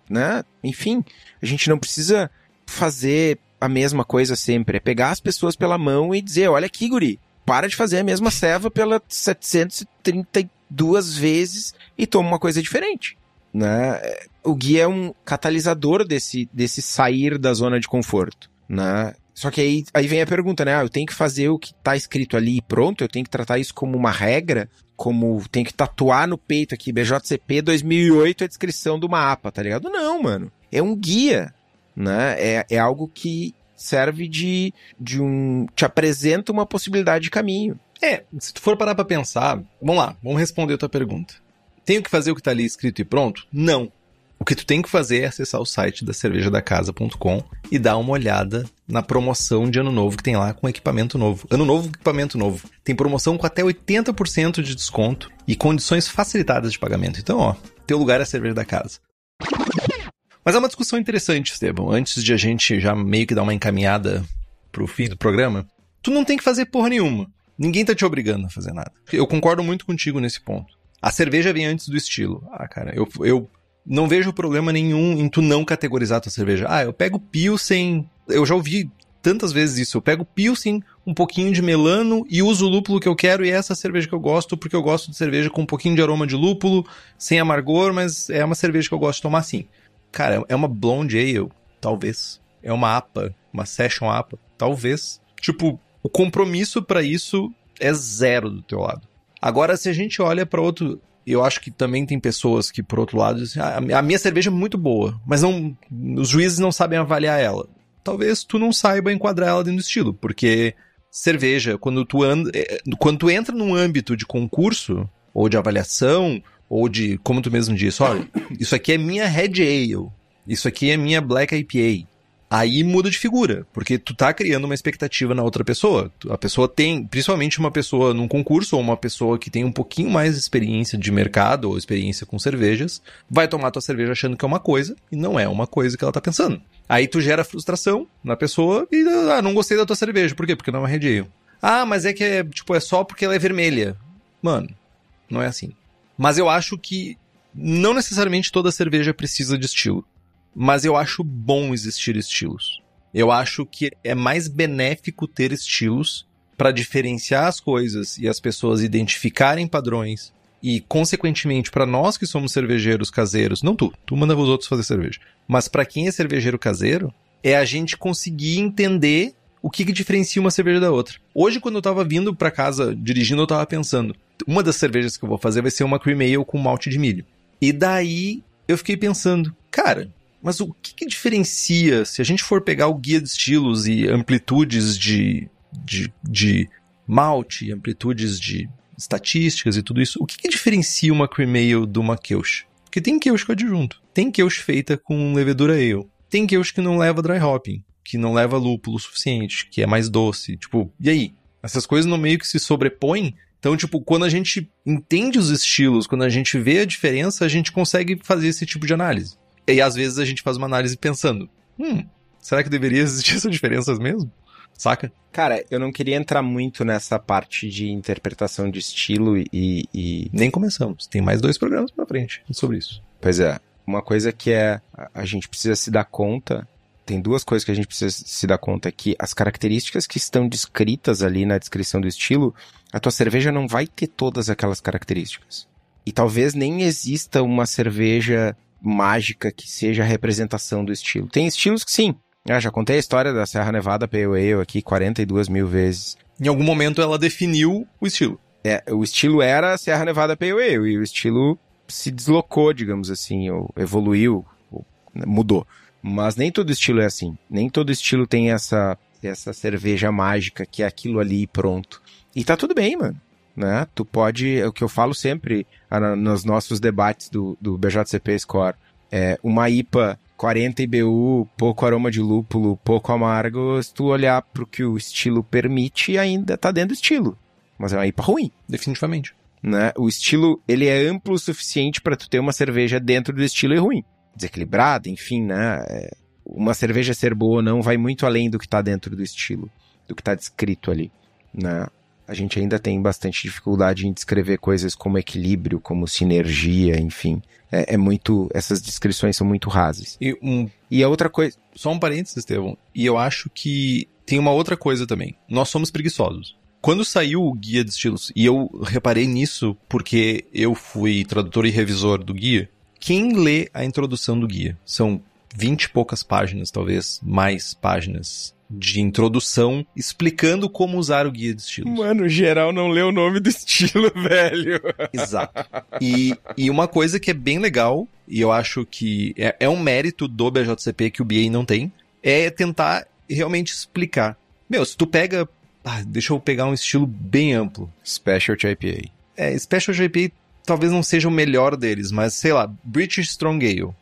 né? Enfim, a gente não precisa fazer a mesma coisa sempre, é pegar as pessoas pela mão e dizer, olha aqui, guri, para de fazer a mesma serva pela 732 vezes e toma uma coisa diferente, né? O guia é um catalisador desse, desse sair da zona de conforto, né? Só que aí, aí vem a pergunta, né? Ah, eu tenho que fazer o que tá escrito ali e pronto? Eu tenho que tratar isso como uma regra? Como tem que tatuar no peito aqui, BJCP 2008 é a descrição do mapa, tá ligado? Não, mano. É um guia, né? É, é algo que serve de, de um... te apresenta uma possibilidade de caminho. É, se tu for parar pra pensar, vamos lá, vamos responder a tua pergunta. Tenho que fazer o que tá ali escrito e pronto? Não. Que tu tem que fazer é acessar o site da cervejadacasa.com e dar uma olhada na promoção de ano novo que tem lá com equipamento novo. Ano novo, equipamento novo. Tem promoção com até 80% de desconto e condições facilitadas de pagamento. Então, ó, teu lugar é a cerveja da casa. Mas é uma discussão interessante, Esteban. Antes de a gente já meio que dar uma encaminhada pro fim do programa, tu não tem que fazer porra nenhuma. Ninguém tá te obrigando a fazer nada. Eu concordo muito contigo nesse ponto. A cerveja vem antes do estilo. Ah, cara, eu, eu não vejo problema nenhum em tu não categorizar tua cerveja. Ah, eu pego Pilsen. Eu já ouvi tantas vezes isso. Eu pego Pilsen, um pouquinho de melano e uso o lúpulo que eu quero e é essa cerveja que eu gosto, porque eu gosto de cerveja com um pouquinho de aroma de lúpulo, sem amargor, mas é uma cerveja que eu gosto de tomar assim. Cara, é uma blonde ale, talvez. É uma APA, uma session APA, talvez. Tipo, o compromisso para isso é zero do teu lado. Agora, se a gente olha para outro, eu acho que também tem pessoas que, por outro lado, dizem, ah, a minha cerveja é muito boa, mas não, os juízes não sabem avaliar ela. Talvez tu não saiba enquadrar ela dentro do estilo, porque cerveja, quando tu, é, quando tu entra num âmbito de concurso, ou de avaliação, ou de, como tu mesmo disse, olha, isso aqui é minha Red Ale, isso aqui é minha Black IPA aí muda de figura, porque tu tá criando uma expectativa na outra pessoa. A pessoa tem, principalmente uma pessoa num concurso ou uma pessoa que tem um pouquinho mais de experiência de mercado ou experiência com cervejas, vai tomar tua cerveja achando que é uma coisa e não é uma coisa que ela tá pensando. Aí tu gera frustração na pessoa e, ah, não gostei da tua cerveja. Por quê? Porque não é Red Ale. Ah, mas é que é, tipo, é só porque ela é vermelha. Mano, não é assim. Mas eu acho que não necessariamente toda cerveja precisa de estilo mas eu acho bom existir estilos. Eu acho que é mais benéfico ter estilos para diferenciar as coisas e as pessoas identificarem padrões e, consequentemente, para nós que somos cervejeiros caseiros, não tu, tu manda os outros fazer cerveja, mas para quem é cervejeiro caseiro, é a gente conseguir entender o que, que diferencia uma cerveja da outra. Hoje, quando eu tava vindo para casa dirigindo, eu tava pensando, uma das cervejas que eu vou fazer vai ser uma cream ale com malte de milho. E daí eu fiquei pensando, cara, mas o que, que, diferencia, se a gente for pegar o guia de estilos e amplitudes de, de, de malte, amplitudes de estatísticas e tudo isso, o que, que diferencia uma cream ale de uma Keush? Porque tem Keush com adjunto, tem Keush feita com levedura ale, tem Keush que não leva dry hopping, que não leva lúpulo suficiente, que é mais doce, tipo, e aí? Essas coisas no meio que se sobrepõem então, tipo, quando a gente entende os estilos, quando a gente vê a diferença, a gente consegue fazer esse tipo de análise. E às vezes a gente faz uma análise pensando: hum, será que deveria existir essas diferenças mesmo? Saca? Cara, eu não queria entrar muito nessa parte de interpretação de estilo e. e... Nem começamos. Tem mais dois programas pra frente sobre isso. Pois é. Uma coisa que é. A gente precisa se dar conta. Tem duas coisas que a gente precisa se dar conta que as características que estão descritas ali na descrição do estilo, a tua cerveja não vai ter todas aquelas características. E talvez nem exista uma cerveja mágica que seja a representação do estilo. Tem estilos que sim. Ah, já contei a história da Serra Nevada Pale Ale aqui 42 mil vezes. Em algum momento ela definiu o estilo. É, o estilo era Serra Nevada Pale Ale e o estilo se deslocou, digamos assim, ou evoluiu, ou mudou. Mas nem todo estilo é assim. Nem todo estilo tem essa, essa cerveja mágica que é aquilo ali e pronto. E tá tudo bem, mano né? Tu pode, é o que eu falo sempre ah, nos nossos debates do, do BJCP Score, é uma IPA 40 IBU, pouco aroma de lúpulo, pouco amargo, se tu olhar pro que o estilo permite, ainda tá dentro do estilo. Mas é uma IPA ruim. Definitivamente. Né? O estilo, ele é amplo o suficiente para tu ter uma cerveja dentro do estilo e ruim. Desequilibrada, enfim, né? É, uma cerveja ser boa ou não vai muito além do que tá dentro do estilo, do que tá descrito ali, né? A gente ainda tem bastante dificuldade em descrever coisas como equilíbrio, como sinergia, enfim. É, é muito. Essas descrições são muito rasas. E, um, e a outra coisa. Só um parênteses, Estevão. E eu acho que tem uma outra coisa também. Nós somos preguiçosos. Quando saiu o guia de estilos, e eu reparei nisso porque eu fui tradutor e revisor do guia, quem lê a introdução do guia? São vinte e poucas páginas, talvez mais páginas de introdução explicando como usar o guia de estilos. Mano, geral não lê o nome do estilo, velho. Exato. E, e uma coisa que é bem legal, e eu acho que é, é um mérito do BJCP que o BA não tem, é tentar realmente explicar. Meu, se tu pega. Ah, deixa eu pegar um estilo bem amplo. Specialty IPA. É, Specialty IPA talvez não seja o melhor deles, mas sei lá, British Strong Ale.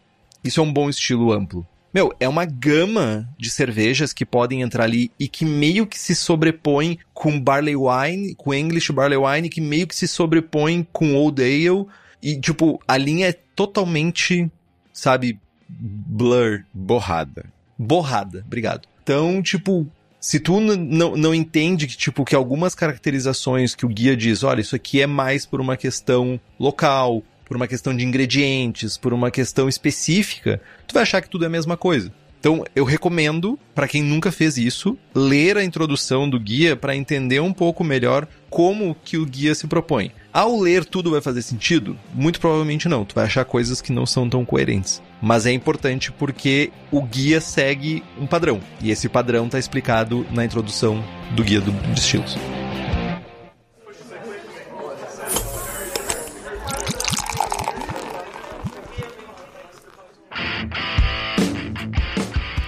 Isso é um bom estilo amplo. Meu, é uma gama de cervejas que podem entrar ali e que meio que se sobrepõem com Barley Wine, com English Barley Wine, que meio que se sobrepõem com Old Ale. E, tipo, a linha é totalmente, sabe, blur. Borrada. Borrada, obrigado. Então, tipo, se tu não, não entende que, tipo, que algumas caracterizações que o guia diz, olha, isso aqui é mais por uma questão local, por uma questão de ingredientes, por uma questão específica, tu vai achar que tudo é a mesma coisa. Então, eu recomendo, para quem nunca fez isso, ler a introdução do guia para entender um pouco melhor como que o guia se propõe. Ao ler tudo vai fazer sentido? Muito provavelmente não. Tu vai achar coisas que não são tão coerentes. Mas é importante porque o guia segue um padrão. E esse padrão está explicado na introdução do guia do, de estilos.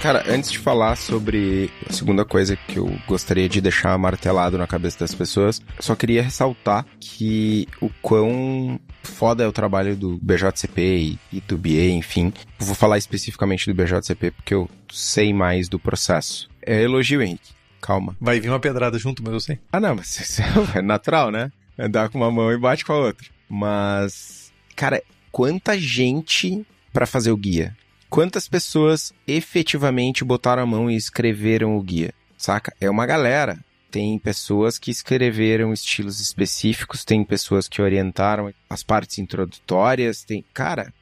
Cara, antes de falar sobre a segunda coisa que eu gostaria de deixar martelado na cabeça das pessoas, só queria ressaltar que o quão foda é o trabalho do BJCP e, do BA, enfim. vou falar especificamente do BJCP porque eu sei mais do processo. É elogio, Henrique. Calma. Vai vir uma pedrada junto, mas eu sei. Ah, não, mas é natural, né? Andar com uma mão e bate com a outra. Mas, cara, quanta gente para fazer o guia? Quantas pessoas efetivamente botaram a mão e escreveram o guia, saca? É uma galera. Tem pessoas que escreveram estilos específicos, tem pessoas que orientaram as partes introdutórias, tem. Cara,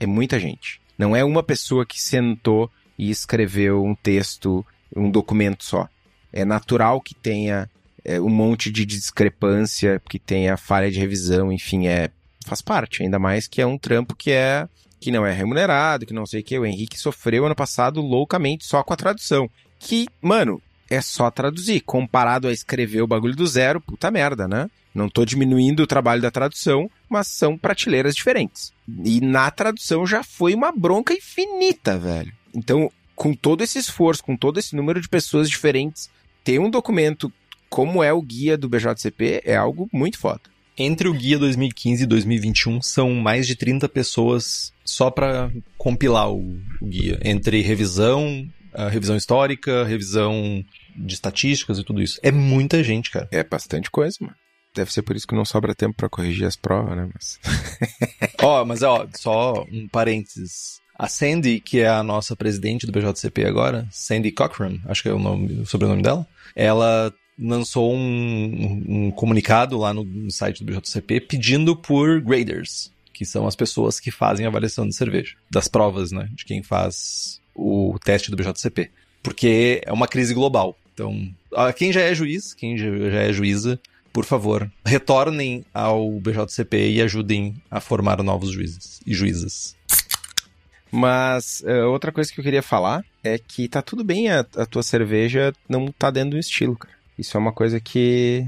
é muita gente. Não é uma pessoa que sentou e escreveu um texto, um documento só. É natural que tenha é, um monte de discrepância, que tenha falha de revisão, enfim, é faz parte. Ainda mais que é um trampo que é que não é remunerado, que não sei o que. O Henrique sofreu ano passado loucamente só com a tradução. Que, mano, é só traduzir. Comparado a escrever o bagulho do zero, puta merda, né? Não tô diminuindo o trabalho da tradução, mas são prateleiras diferentes. E na tradução já foi uma bronca infinita, velho. Então, com todo esse esforço, com todo esse número de pessoas diferentes, ter um documento como é o guia do BJCP é algo muito foda. Entre o guia 2015 e 2021 são mais de 30 pessoas só para compilar o, o, guia. Entre revisão, revisão histórica, revisão de estatísticas e tudo isso. É muita gente, cara. É bastante coisa, mano. Deve ser por isso que não sobra tempo para corrigir as provas, né? Mas... ó, mas ó, só um parênteses. A Sandy, que é a nossa presidente do BJCP agora, Sandy Cochran, acho que é o, nome, o sobrenome dela, ela lançou um, um comunicado lá no, site do BJCP pedindo por graders, que são as pessoas que fazem a avaliação de cerveja, das provas, né, de quem faz o teste do BJCP. Porque é uma crise global. Então, quem já é juiz, quem já é juíza, por favor, retornem ao BJCP e ajudem a formar novos juízes e juízas. Mas uh, outra coisa que eu queria falar é que tá tudo bem a, a tua cerveja não tá dentro do estilo, cara. Isso é uma coisa que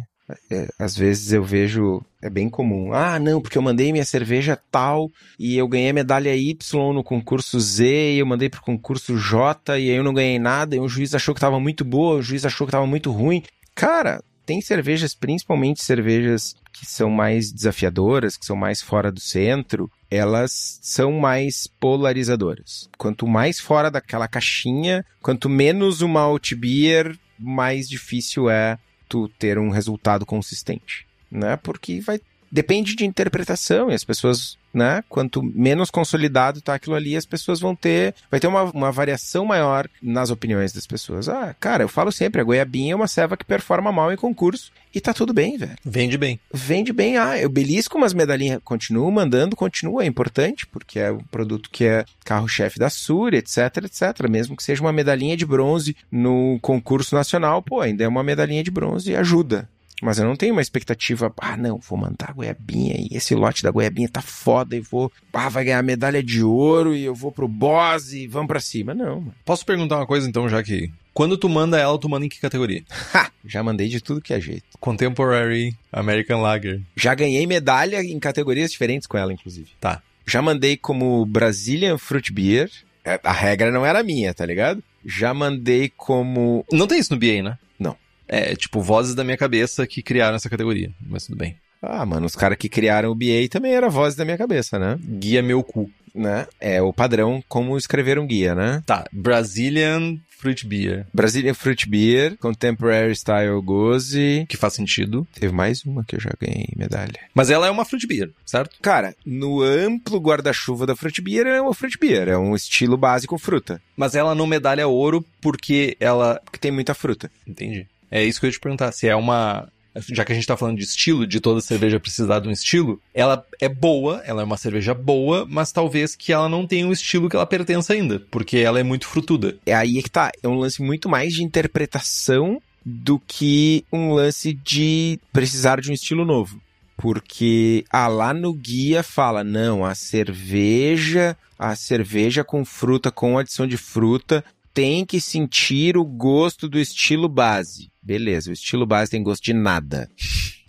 é, às vezes eu vejo, é bem comum. Ah, não, porque eu mandei minha cerveja tal e eu ganhei medalha Y no concurso Z e eu mandei pro concurso J e aí eu não ganhei nada e o juiz achou que tava muito boa, o juiz achou que tava muito ruim. Cara, tem cervejas, principalmente cervejas que são mais desafiadoras, que são mais fora do centro, elas são mais polarizadoras. Quanto mais fora daquela caixinha, quanto menos uma alt beer, mais difícil é tu ter um resultado consistente, né? Porque vai depende de interpretação e as pessoas, né? Quanto menos consolidado tá aquilo ali, as pessoas vão ter, vai ter uma, uma variação maior nas opiniões das pessoas. Ah, cara, eu falo sempre, a goiabinha é uma ceva que performa mal em concurso e tá tudo bem, velho. Vende bem. Vende bem. Ah, eu belisco umas medalhinhas, continuo mandando, continua, é importante, porque é um produto que é carro-chefe da Sur, etc, etc. Mesmo que seja uma medalhinha de bronze no concurso nacional, pô, ainda é uma medalhinha de bronze e ajuda. Mas eu não tenho uma expectativa, ah, não, vou mandar a goiabinha e esse lote da goiabinha tá foda e vou, ah, vai ganhar medalha de ouro e eu vou pro boss e vamos pra cima. Não, mano. Posso perguntar uma coisa então, já que Quando tu manda ela, tu manda em que categoria? Ha! Já mandei de tudo que é jeito. Contemporary American Lager. Já ganhei medalha em categorias diferentes com ela, inclusive. Tá. Já mandei como Brazilian Fruit Beer. É, A regra não era minha, tá ligado? Já mandei como. Não tem isso no BA, né? Não. É, tipo, vozes da minha cabeça que criaram essa categoria. Mas tudo bem. Ah, mano, os caras que criaram o BA também era voz da minha cabeça, né? Guia meu cu. né? É o padrão como escrever um guia, né? Tá, Brazilian Fruit Beer. Brazilian Fruit Beer, Contemporary Style Goze. Que faz sentido. Teve mais uma que eu já ganhei medalha. Mas ela é uma fruit beer, certo? Cara, no amplo guarda-chuva da Fruit Beer é uma Fruit Beer, é um estilo básico fruta, Mas ela não medalha ouro porque ela. que tem muita fruta. Entendi. É isso que eu ia te perguntar. Se é uma. Já que a gente tá falando de estilo, de toda cerveja precisar de um estilo, ela é boa, ela é uma cerveja boa, mas talvez que ela não tenha um estilo que ela pertença ainda, porque ela é muito frutuda. É aí que tá, é um lance muito mais de interpretação do que um lance de precisar de um estilo novo. Porque ah, lá no guia fala, não, a cerveja, a cerveja com fruta, com adição de fruta, tem que sentir o gosto do estilo base. Beleza, o estilo base tem gosto de nada.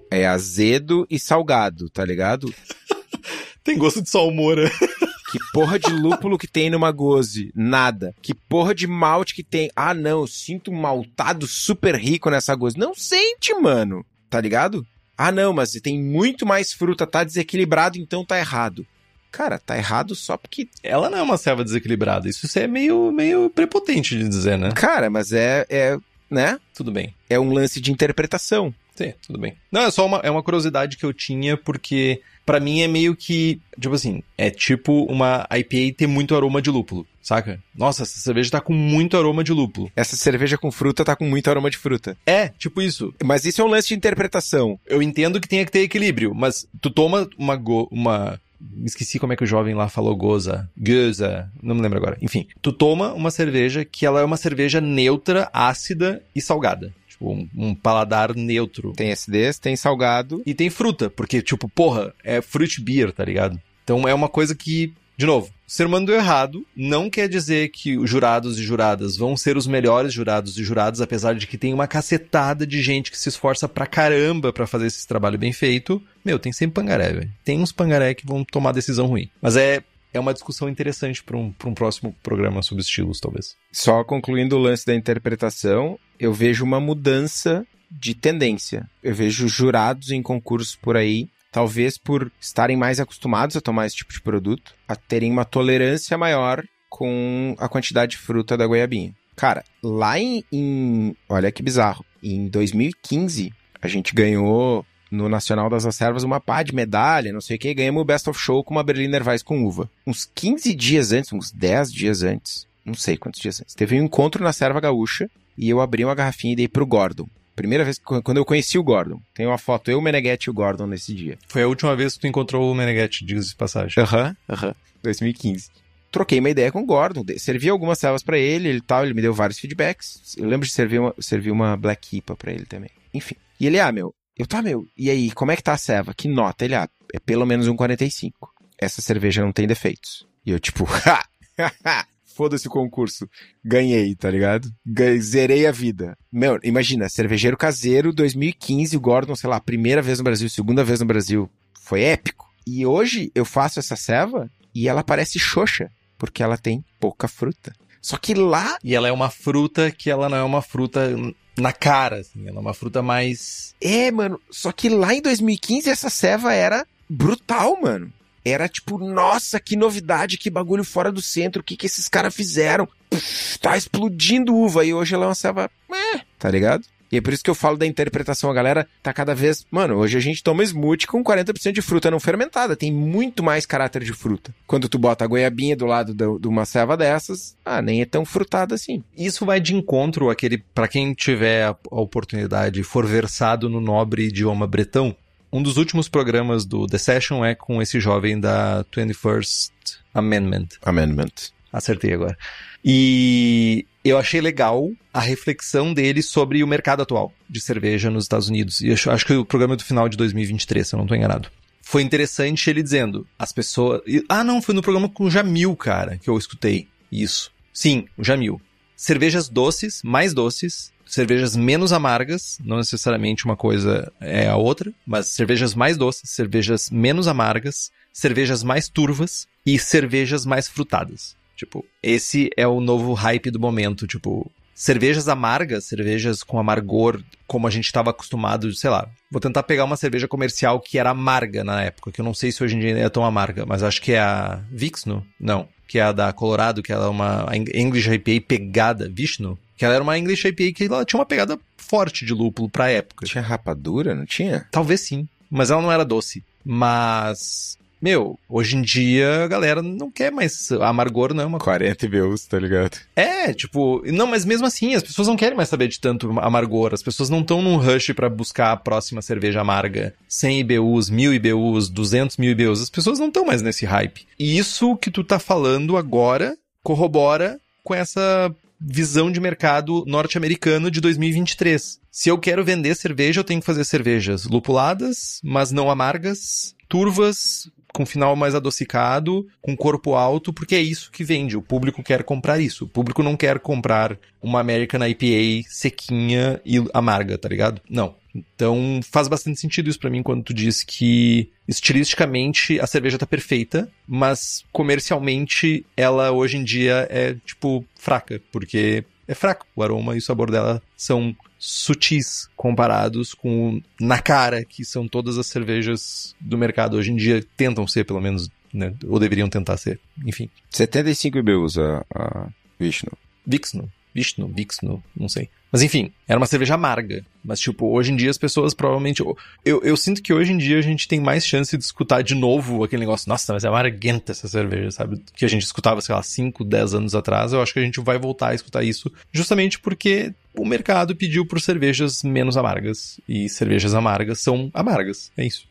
É azedo e salgado, tá ligado? Tem gosto de salmoura. Que porra de lúpulo que tem numa goze? Nada. Que porra de malte que tem? Ah, não, eu sinto um maltado super rico nessa goze. Não sente, mano. Tá ligado? Ah, não, mas tem muito mais fruta, tá desequilibrado, então tá errado. Cara, tá errado só porque. Ela não é uma selva desequilibrada. Isso é meio, meio prepotente de dizer, né? Cara, mas é. é né? Tudo bem. É um lance de interpretação. Sim, tudo bem. Não, é só uma, é uma curiosidade que eu tinha, porque pra mim é meio que, tipo assim, é tipo uma IPA ter muito aroma de lúpulo, saca? Nossa, essa cerveja tá com muito aroma de lúpulo. Essa cerveja com fruta tá com muito aroma de fruta. É, tipo isso. Mas isso é um lance de interpretação. Eu entendo que tenha que ter equilíbrio, mas tu toma uma go, uma esqueci como é que o jovem lá falou goza, goza, não me lembro agora. Enfim, tu toma uma cerveja que ela é uma cerveja neutra, ácida e salgada. Tipo, um, um paladar neutro. Tem acidez, tem salgado. E tem fruta, porque, tipo, porra, é fruit beer, tá ligado? Então é uma coisa que, de novo, ser humano deu errado, não quer dizer que os jurados e juradas vão ser os melhores jurados e juradas, apesar de que tem uma cacetada de gente que se esforça pra caramba pra fazer esse trabalho bem feito. Meu, tem sempre pangaré, velho. Tem uns pangaré que vão tomar decisão ruim. Mas é, é uma discussão interessante pra um, pra um próximo programa sobre estilos, talvez. Só concluindo o lance da interpretação, eu vejo uma mudança de tendência. Eu vejo jurados em concursos por aí, talvez por estarem mais acostumados a tomar esse tipo de produto, a terem uma tolerância maior com a quantidade de fruta da goiabinha. Cara, lá em, em olha que bizarro, em 2015 a gente ganhou no Nacional das Reservas uma pá de medalha, não sei o que, ganhamos o Best of Show com uma Berliner Weiss com uva. Uns 15 dias antes, uns 10 dias antes, não sei quantos dias antes, teve um encontro na Serva Gaúcha e eu abri uma garrafinha e dei pro Gordon. Primeira vez que, quando eu conheci o Gordon. Tem uma foto, eu, o Meneghetti e o Gordon nesse dia. Foi a última vez que tu encontrou o Meneghetti, diga-se de passagem. Aham, aham. 2015. Troquei uma ideia com o Gordon, servi algumas selvas pra ele, ele tal, ele me deu vários feedbacks. Eu lembro de servir uma, servir uma Black IPA pra ele também. Enfim. E ele, ah, meu, eu tá, meu, e aí, como é que tá a serva? Que nota? Ele, ah, é pelo menos um 45. Essa cerveja não tem defeitos. E eu, tipo, ha, foda-se o concurso. Ganhei, tá ligado? Ganhei, zerei a vida. Meu, imagina, cervejeiro caseiro, 2015, o Gordon, sei lá, primeira vez no Brasil, segunda vez no Brasil. Foi épico. E hoje eu faço essa ceva e ela parece xoxa, porque ela tem pouca fruta. Só que lá E ela é uma fruta que ela não é uma fruta na cara, assim. Ela é uma fruta mais. É, mano. Só que lá em 2015 essa ceva era brutal, mano. Era tipo, nossa, que novidade, que bagulho fora do centro, o que que esses caras fizeram? Pff, tá explodindo uva e hoje ela é uma ceva, é, tá ligado? E é por isso que eu falo da interpretação. A galera tá cada vez. Mano, hoje a gente toma smoothie com 40% de fruta não fermentada. Tem muito mais caráter de fruta. Quando tu bota a goiabinha do lado do- de uma ceva dessas, ah, nem é tão frutada assim. Isso vai de encontro àquele. Pra quem tiver a, oportunidade for versado no nobre idioma bretão, um dos últimos programas do The Session é com esse jovem da 21st Amendment. Amendment. Acertei agora. E eu achei legal a reflexão dele sobre o mercado atual de cerveja nos Estados Unidos. E acho, acho que o programa é do final de 2023, se eu não estou enganado. Foi interessante ele dizendo, as pessoas... Ah, não, foi no programa com o Jamil, cara, que eu escutei. Isso. Sim, o Jamil. Cervejas doces, mais doces, cervejas menos amargas, não necessariamente uma coisa é a outra, mas cervejas mais doces, cervejas menos amargas, cervejas mais turvas e cervejas mais frutadas. Tipo, esse é o novo hype do momento, tipo, cervejas amargas, cervejas com amargor, como a gente estava acostumado, sei lá. Vou tentar pegar uma cerveja comercial que era amarga na época, que eu não sei se hoje em dia é tão amarga, mas acho que é a Vixno, não, que é a da Colorado, que ela é uma English IPA pegada, Vishnu, que ela era uma English IPA que ela tinha uma pegada forte de lúpulo pra época. Tinha rapadura, não tinha? Talvez sim, mas ela não era doce. Mas meu, hoje em dia a galera não quer mais. Amargor não é uma 40 IBUs, tá ligado? É, tipo. Não, mas mesmo assim, as pessoas não querem mais saber de tanto amargor. As pessoas não estão num rush para buscar a próxima cerveja amarga. 100 IBUs, 1000 IBUs, 200 mil IBUs. As pessoas não estão mais nesse hype. E isso que tu tá falando agora corrobora com essa visão de mercado norte-americano de 2023. Se eu quero vender cerveja, eu tenho que fazer cervejas lupuladas, mas não amargas, turvas, com final mais adocicado, com corpo alto, porque é isso que vende. O público quer comprar isso. O público não quer comprar uma American IPA sequinha e amarga, tá ligado? Não. Então faz bastante sentido isso para mim quando tu diz que estilisticamente a cerveja tá perfeita, mas comercialmente ela hoje em dia é tipo fraca, porque é fraco. O aroma e o sabor dela são sutis comparados com na cara, que são todas as cervejas do mercado hoje em dia, tentam ser pelo menos, né? Ou deveriam tentar ser, enfim. 75 IBUs a, a Vishnu. Vixnu. Vishnu, Vixnu, não sei. Mas enfim, era uma cerveja amarga. Mas, tipo, hoje em dia as pessoas provavelmente. Eu, eu sinto que hoje em dia a gente tem mais chance de escutar de novo aquele negócio. Nossa, mas é amarguenta essa cerveja, sabe? Que a gente escutava, sei lá, 5, 10 anos atrás. Eu acho que a gente vai voltar a escutar isso justamente porque o mercado pediu por cervejas menos amargas. E cervejas amargas são amargas. É isso.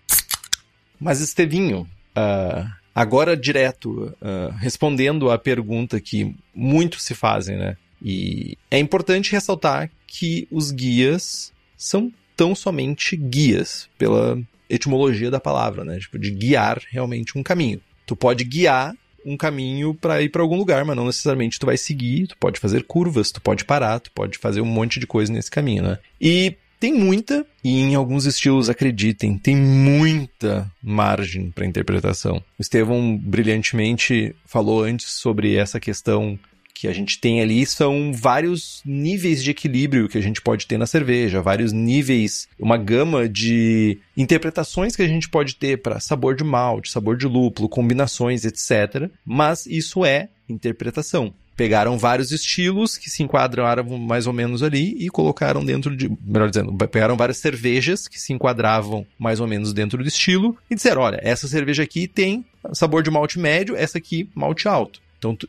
Mas, Estevinho, uh, agora direto, uh, respondendo à pergunta que muitos se fazem, né? E é importante ressaltar que os guias são tão somente guias, pela etimologia da palavra, né? Tipo, de guiar realmente um caminho. Tu pode guiar um caminho para ir para algum lugar, mas não necessariamente tu vai seguir, tu pode fazer curvas, tu pode parar, tu pode fazer um monte de coisa nesse caminho, né? E tem muita, e em alguns estilos, acreditem, tem muita margem para interpretação. O Estevão brilhantemente falou antes sobre essa questão que a gente tem ali são vários níveis de equilíbrio que a gente pode ter na cerveja, vários níveis, uma gama de interpretações que a gente pode ter para sabor de malte, sabor de lúpulo, combinações, etc. Mas isso é interpretação. Pegaram vários estilos que se enquadravam mais ou menos ali e colocaram dentro de. Melhor dizendo, pegaram várias cervejas que se enquadravam mais ou menos dentro do estilo e disseram: olha, essa cerveja aqui tem sabor de malte médio, essa aqui malte alto. Então, tu,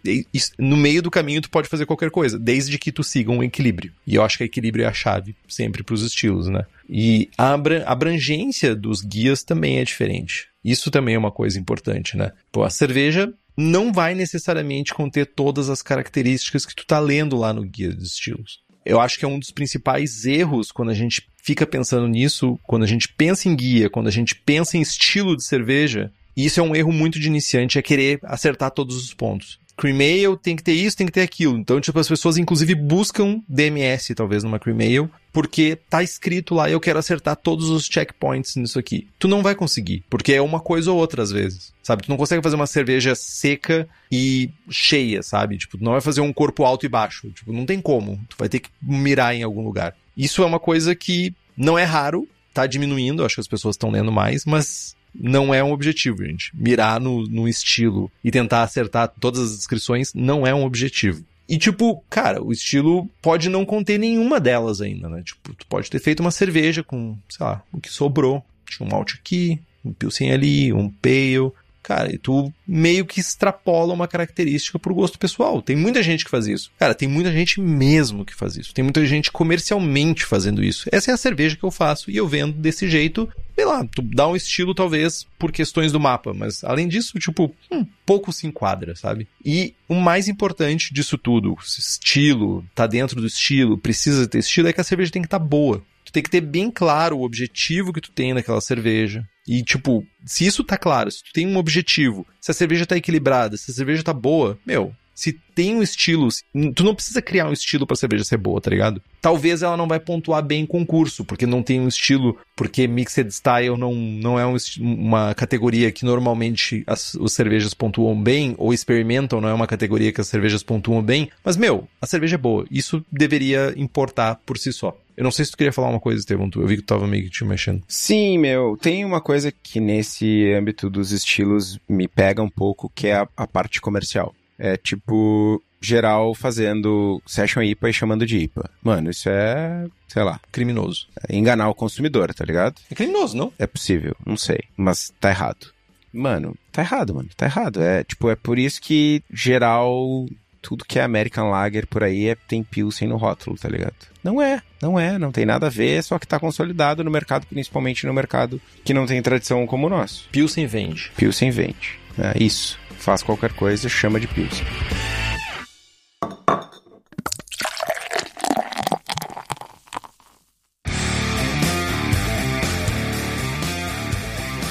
no meio do caminho, tu pode fazer qualquer coisa, desde que tu siga um equilíbrio. E eu acho que equilíbrio é a chave sempre para os estilos, né? E a abrangência dos guias também é diferente. Isso também é uma coisa importante, né? Pô, a cerveja não vai necessariamente conter todas as características que tu tá lendo lá no guia dos estilos. Eu acho que é um dos principais erros quando a gente fica pensando nisso, quando a gente pensa em guia, quando a gente pensa em estilo de cerveja, e isso é um erro muito de iniciante, é querer acertar todos os pontos. Cream Ale tem que ter isso, tem que ter aquilo. Então, tipo, as pessoas inclusive buscam DMS, talvez, numa Cream Ale, porque tá escrito lá, eu quero acertar todos os checkpoints nisso aqui. Tu não vai conseguir, porque é uma coisa ou outra às vezes, sabe? Tu não consegue fazer uma cerveja seca e cheia, sabe? Tipo, tu não vai fazer um corpo alto e baixo. Tipo, não tem como. Tu vai ter que mirar em algum lugar. Isso é uma coisa que não é raro, tá diminuindo, acho que as pessoas estão lendo mais, mas não é um objetivo, gente. Mirar no, no estilo e tentar acertar todas as descrições não é um objetivo. E, tipo, cara, o estilo pode não conter nenhuma delas ainda, né? Tipo, tu pode ter feito uma cerveja com, sei lá, o que sobrou. Tinha um malte aqui, um pilsen ali, um pale. Cara, e tu meio que extrapola uma característica pro gosto pessoal. Tem muita gente que faz isso. Cara, tem muita gente mesmo que faz isso. Tem muita gente comercialmente fazendo isso. Essa é a cerveja que eu faço e eu vendo desse jeito. Sei lá, tu dá um estilo talvez por questões do mapa, mas além disso, tipo, hum, pouco se enquadra, sabe? E o mais importante disso tudo, estilo, tá dentro do estilo, precisa ter estilo, é que a cerveja tem que estar tá boa. Tu tem que ter bem claro o objetivo que tu tem naquela cerveja. E, tipo, se isso tá claro, se tu tem um objetivo, se a cerveja tá equilibrada, se a cerveja tá boa, meu, Se tem um estilo, tu não precisa criar um estilo pra cerveja ser boa, tá ligado? Talvez ela não vai pontuar bem em concurso, porque não tem um estilo, porque mixed style não, não é um, uma categoria que normalmente as, as cervejas pontuam bem, ou experimental não é uma categoria que as cervejas pontuam bem. Mas, meu, a cerveja é boa. Isso deveria importar por si só. Eu não sei se tu queria falar uma coisa, Estevão. Eu vi que tu tava meio que te mexendo. Sim, meu. Tem uma coisa que nesse âmbito dos estilos me pega um pouco, que é a, a parte comercial. É tipo, geral fazendo Session IPA e chamando de IPA. Mano, isso é, sei lá, criminoso. É enganar o consumidor, tá ligado? É criminoso, não? É possível, não sei, mas tá errado. Mano, tá errado, mano, tá errado. É, tipo, é por isso que geral tudo que é American Lager por aí é, tem Pilsen no rótulo, tá ligado? Não é, não é, não tem nada a ver, só que tá consolidado no mercado, principalmente no mercado que não tem tradição como o nosso. Pilsen vende. Pilsen vende. É isso. Faz qualquer coisa, chama de Pilsen.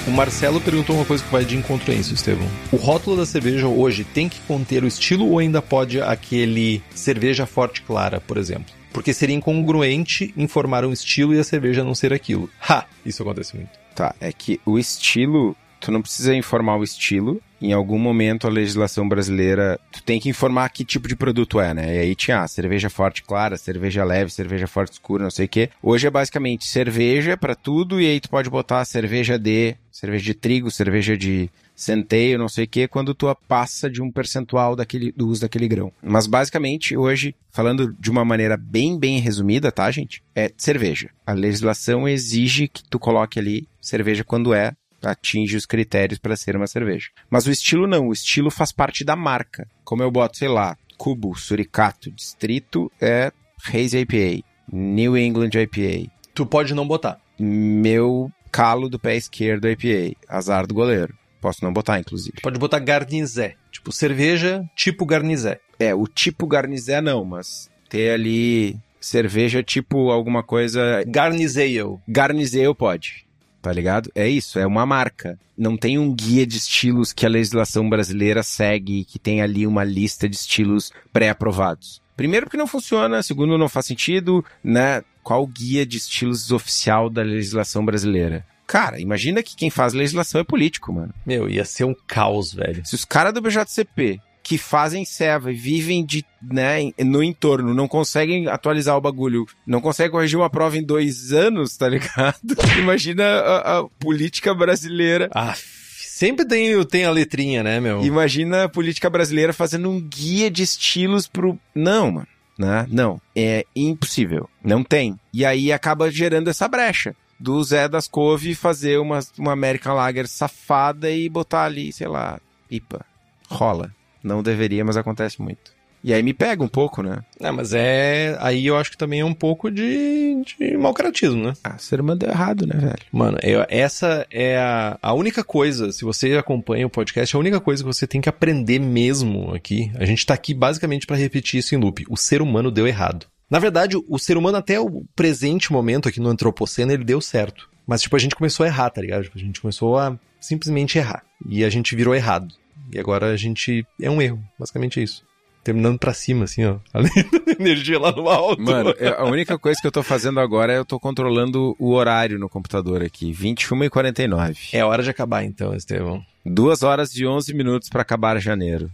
O Marcelo perguntou uma coisa que vai de encontro a isso, Estevão. O rótulo da cerveja hoje tem que conter o estilo ou ainda pode aquele cerveja forte clara, por exemplo? Porque seria incongruente informar um estilo e a cerveja não ser aquilo. Ha! Isso acontece muito. Tá, é que o estilo tu não precisa informar o estilo. Em algum momento a legislação brasileira, tu tem que informar que tipo de produto é, né? E aí tinha ah, cerveja forte clara, cerveja leve, cerveja forte escura, não sei o quê. Hoje é basicamente cerveja para tudo e aí tu pode botar cerveja de, cerveja de trigo, cerveja de centeio, não sei o que, quando tu passa de um percentual daquele, do uso daquele grão. Mas basicamente, hoje, falando de uma maneira bem, bem resumida, tá, gente? É cerveja. A legislação exige que tu coloque ali cerveja quando é atinge os critérios para ser uma cerveja. Mas o estilo não, o estilo faz parte da marca. Como eu boto, sei lá, Cubo, Suricato, Distrito é Haze IPA, New England IPA. Tu pode não botar. Meu calo do pé esquerdo IPA, azar do goleiro. Posso não botar, inclusive. Pode botar garnizé, tipo cerveja tipo garnizé. É, o tipo garnizé não, mas ter ali cerveja tipo alguma coisa... Garnizeio. Garnizeio pode tá ligado? É isso, é uma marca. Não tem um guia de estilos que a legislação brasileira segue, que tem ali uma lista de estilos pré-aprovados. Primeiro porque não funciona, segundo não faz sentido, né? Qual guia de estilos oficial da legislação brasileira? Cara, imagina que quem faz legislação é político, mano. Meu, ia ser um caos, velho. Se os caras do BJCP que fazem serva e vivem de, né, no entorno, não conseguem atualizar o bagulho, não conseguem corrigir uma prova em dois anos, tá ligado? Imagina a, a política brasileira. Ah, sempre tem, tem a letrinha, né, meu? Imagina a política brasileira fazendo um guia de estilos pro. Não, mano. Né? Não. É impossível. Não tem. E aí acaba gerando essa brecha do Zé das Cove fazer uma, uma American Lager safada e botar ali, sei lá, pipa. Rola. Não deveria, mas acontece muito. E aí me pega um pouco, né? É, mas é. Aí eu acho que também é um pouco de, de malcaratismo, né? Ah, ser humano deu errado, né, velho? Mano, eu, essa é a, a única coisa, se você acompanha o podcast, a única coisa que você tem que aprender mesmo aqui. A gente tá aqui basicamente para repetir isso em loop. O ser humano deu errado. Na verdade, o ser humano, até o presente momento aqui no Antropoceno, ele deu certo. Mas, tipo, a gente começou a errar, tá ligado? Tipo, a gente começou a simplesmente errar. E a gente virou errado. E agora a gente. É um erro, basicamente é isso. Terminando pra cima, assim, ó. Além da energia lá no alto. Mano, é, a única coisa que eu tô fazendo agora é eu tô controlando o horário no computador aqui. 21 e 49. É hora de acabar então, Estevão. Duas horas e 11 minutos para acabar janeiro.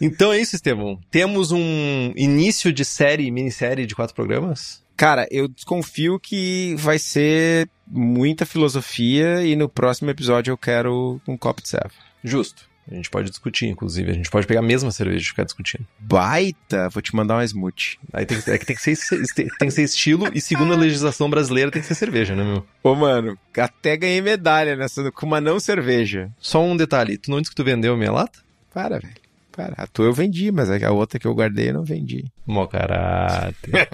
então é isso, Estevão. Temos um início de série, minissérie de quatro programas? Cara, eu desconfio que vai ser muita filosofia e no próximo episódio eu quero um copo de serva. Justo. A gente pode discutir, inclusive. A gente pode pegar a mesma cerveja e ficar discutindo. Baita! Vou te mandar um smoothie. Aí tem, é que tem que, ser, tem que ser estilo e segundo a legislação brasileira tem que ser cerveja, né, meu? Ô, mano, até ganhei medalha nessa com uma não cerveja. Só um detalhe. Tu não disse que tu vendeu a minha lata? Para, velho. Para. A tua eu vendi, mas a outra que eu guardei eu não vendi. Mó caráter.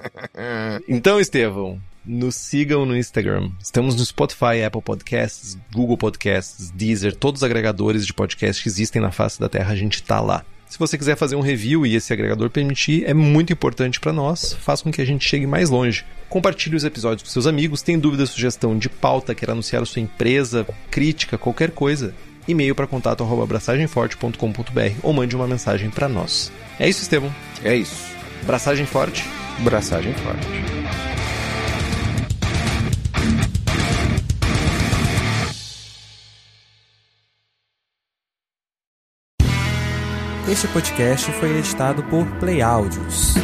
então, Estevão, nos sigam no Instagram. Estamos no Spotify, Apple Podcasts, Google Podcasts, Deezer, todos os agregadores de podcast que existem na face da Terra, a gente tá lá. Se você quiser fazer um review e esse agregador permitir, é muito importante para nós, faz com que a gente chegue mais longe. Compartilhe os episódios com seus amigos, tem dúvida, sugestão de pauta, quer anunciar a sua empresa, crítica, qualquer coisa e-mail para contato@abraçagemforte.com.br ou mande uma mensagem para nós. É isso, Estevam. É isso. Braçagem forte. Braçagem forte. Este podcast foi editado por Play Áudios.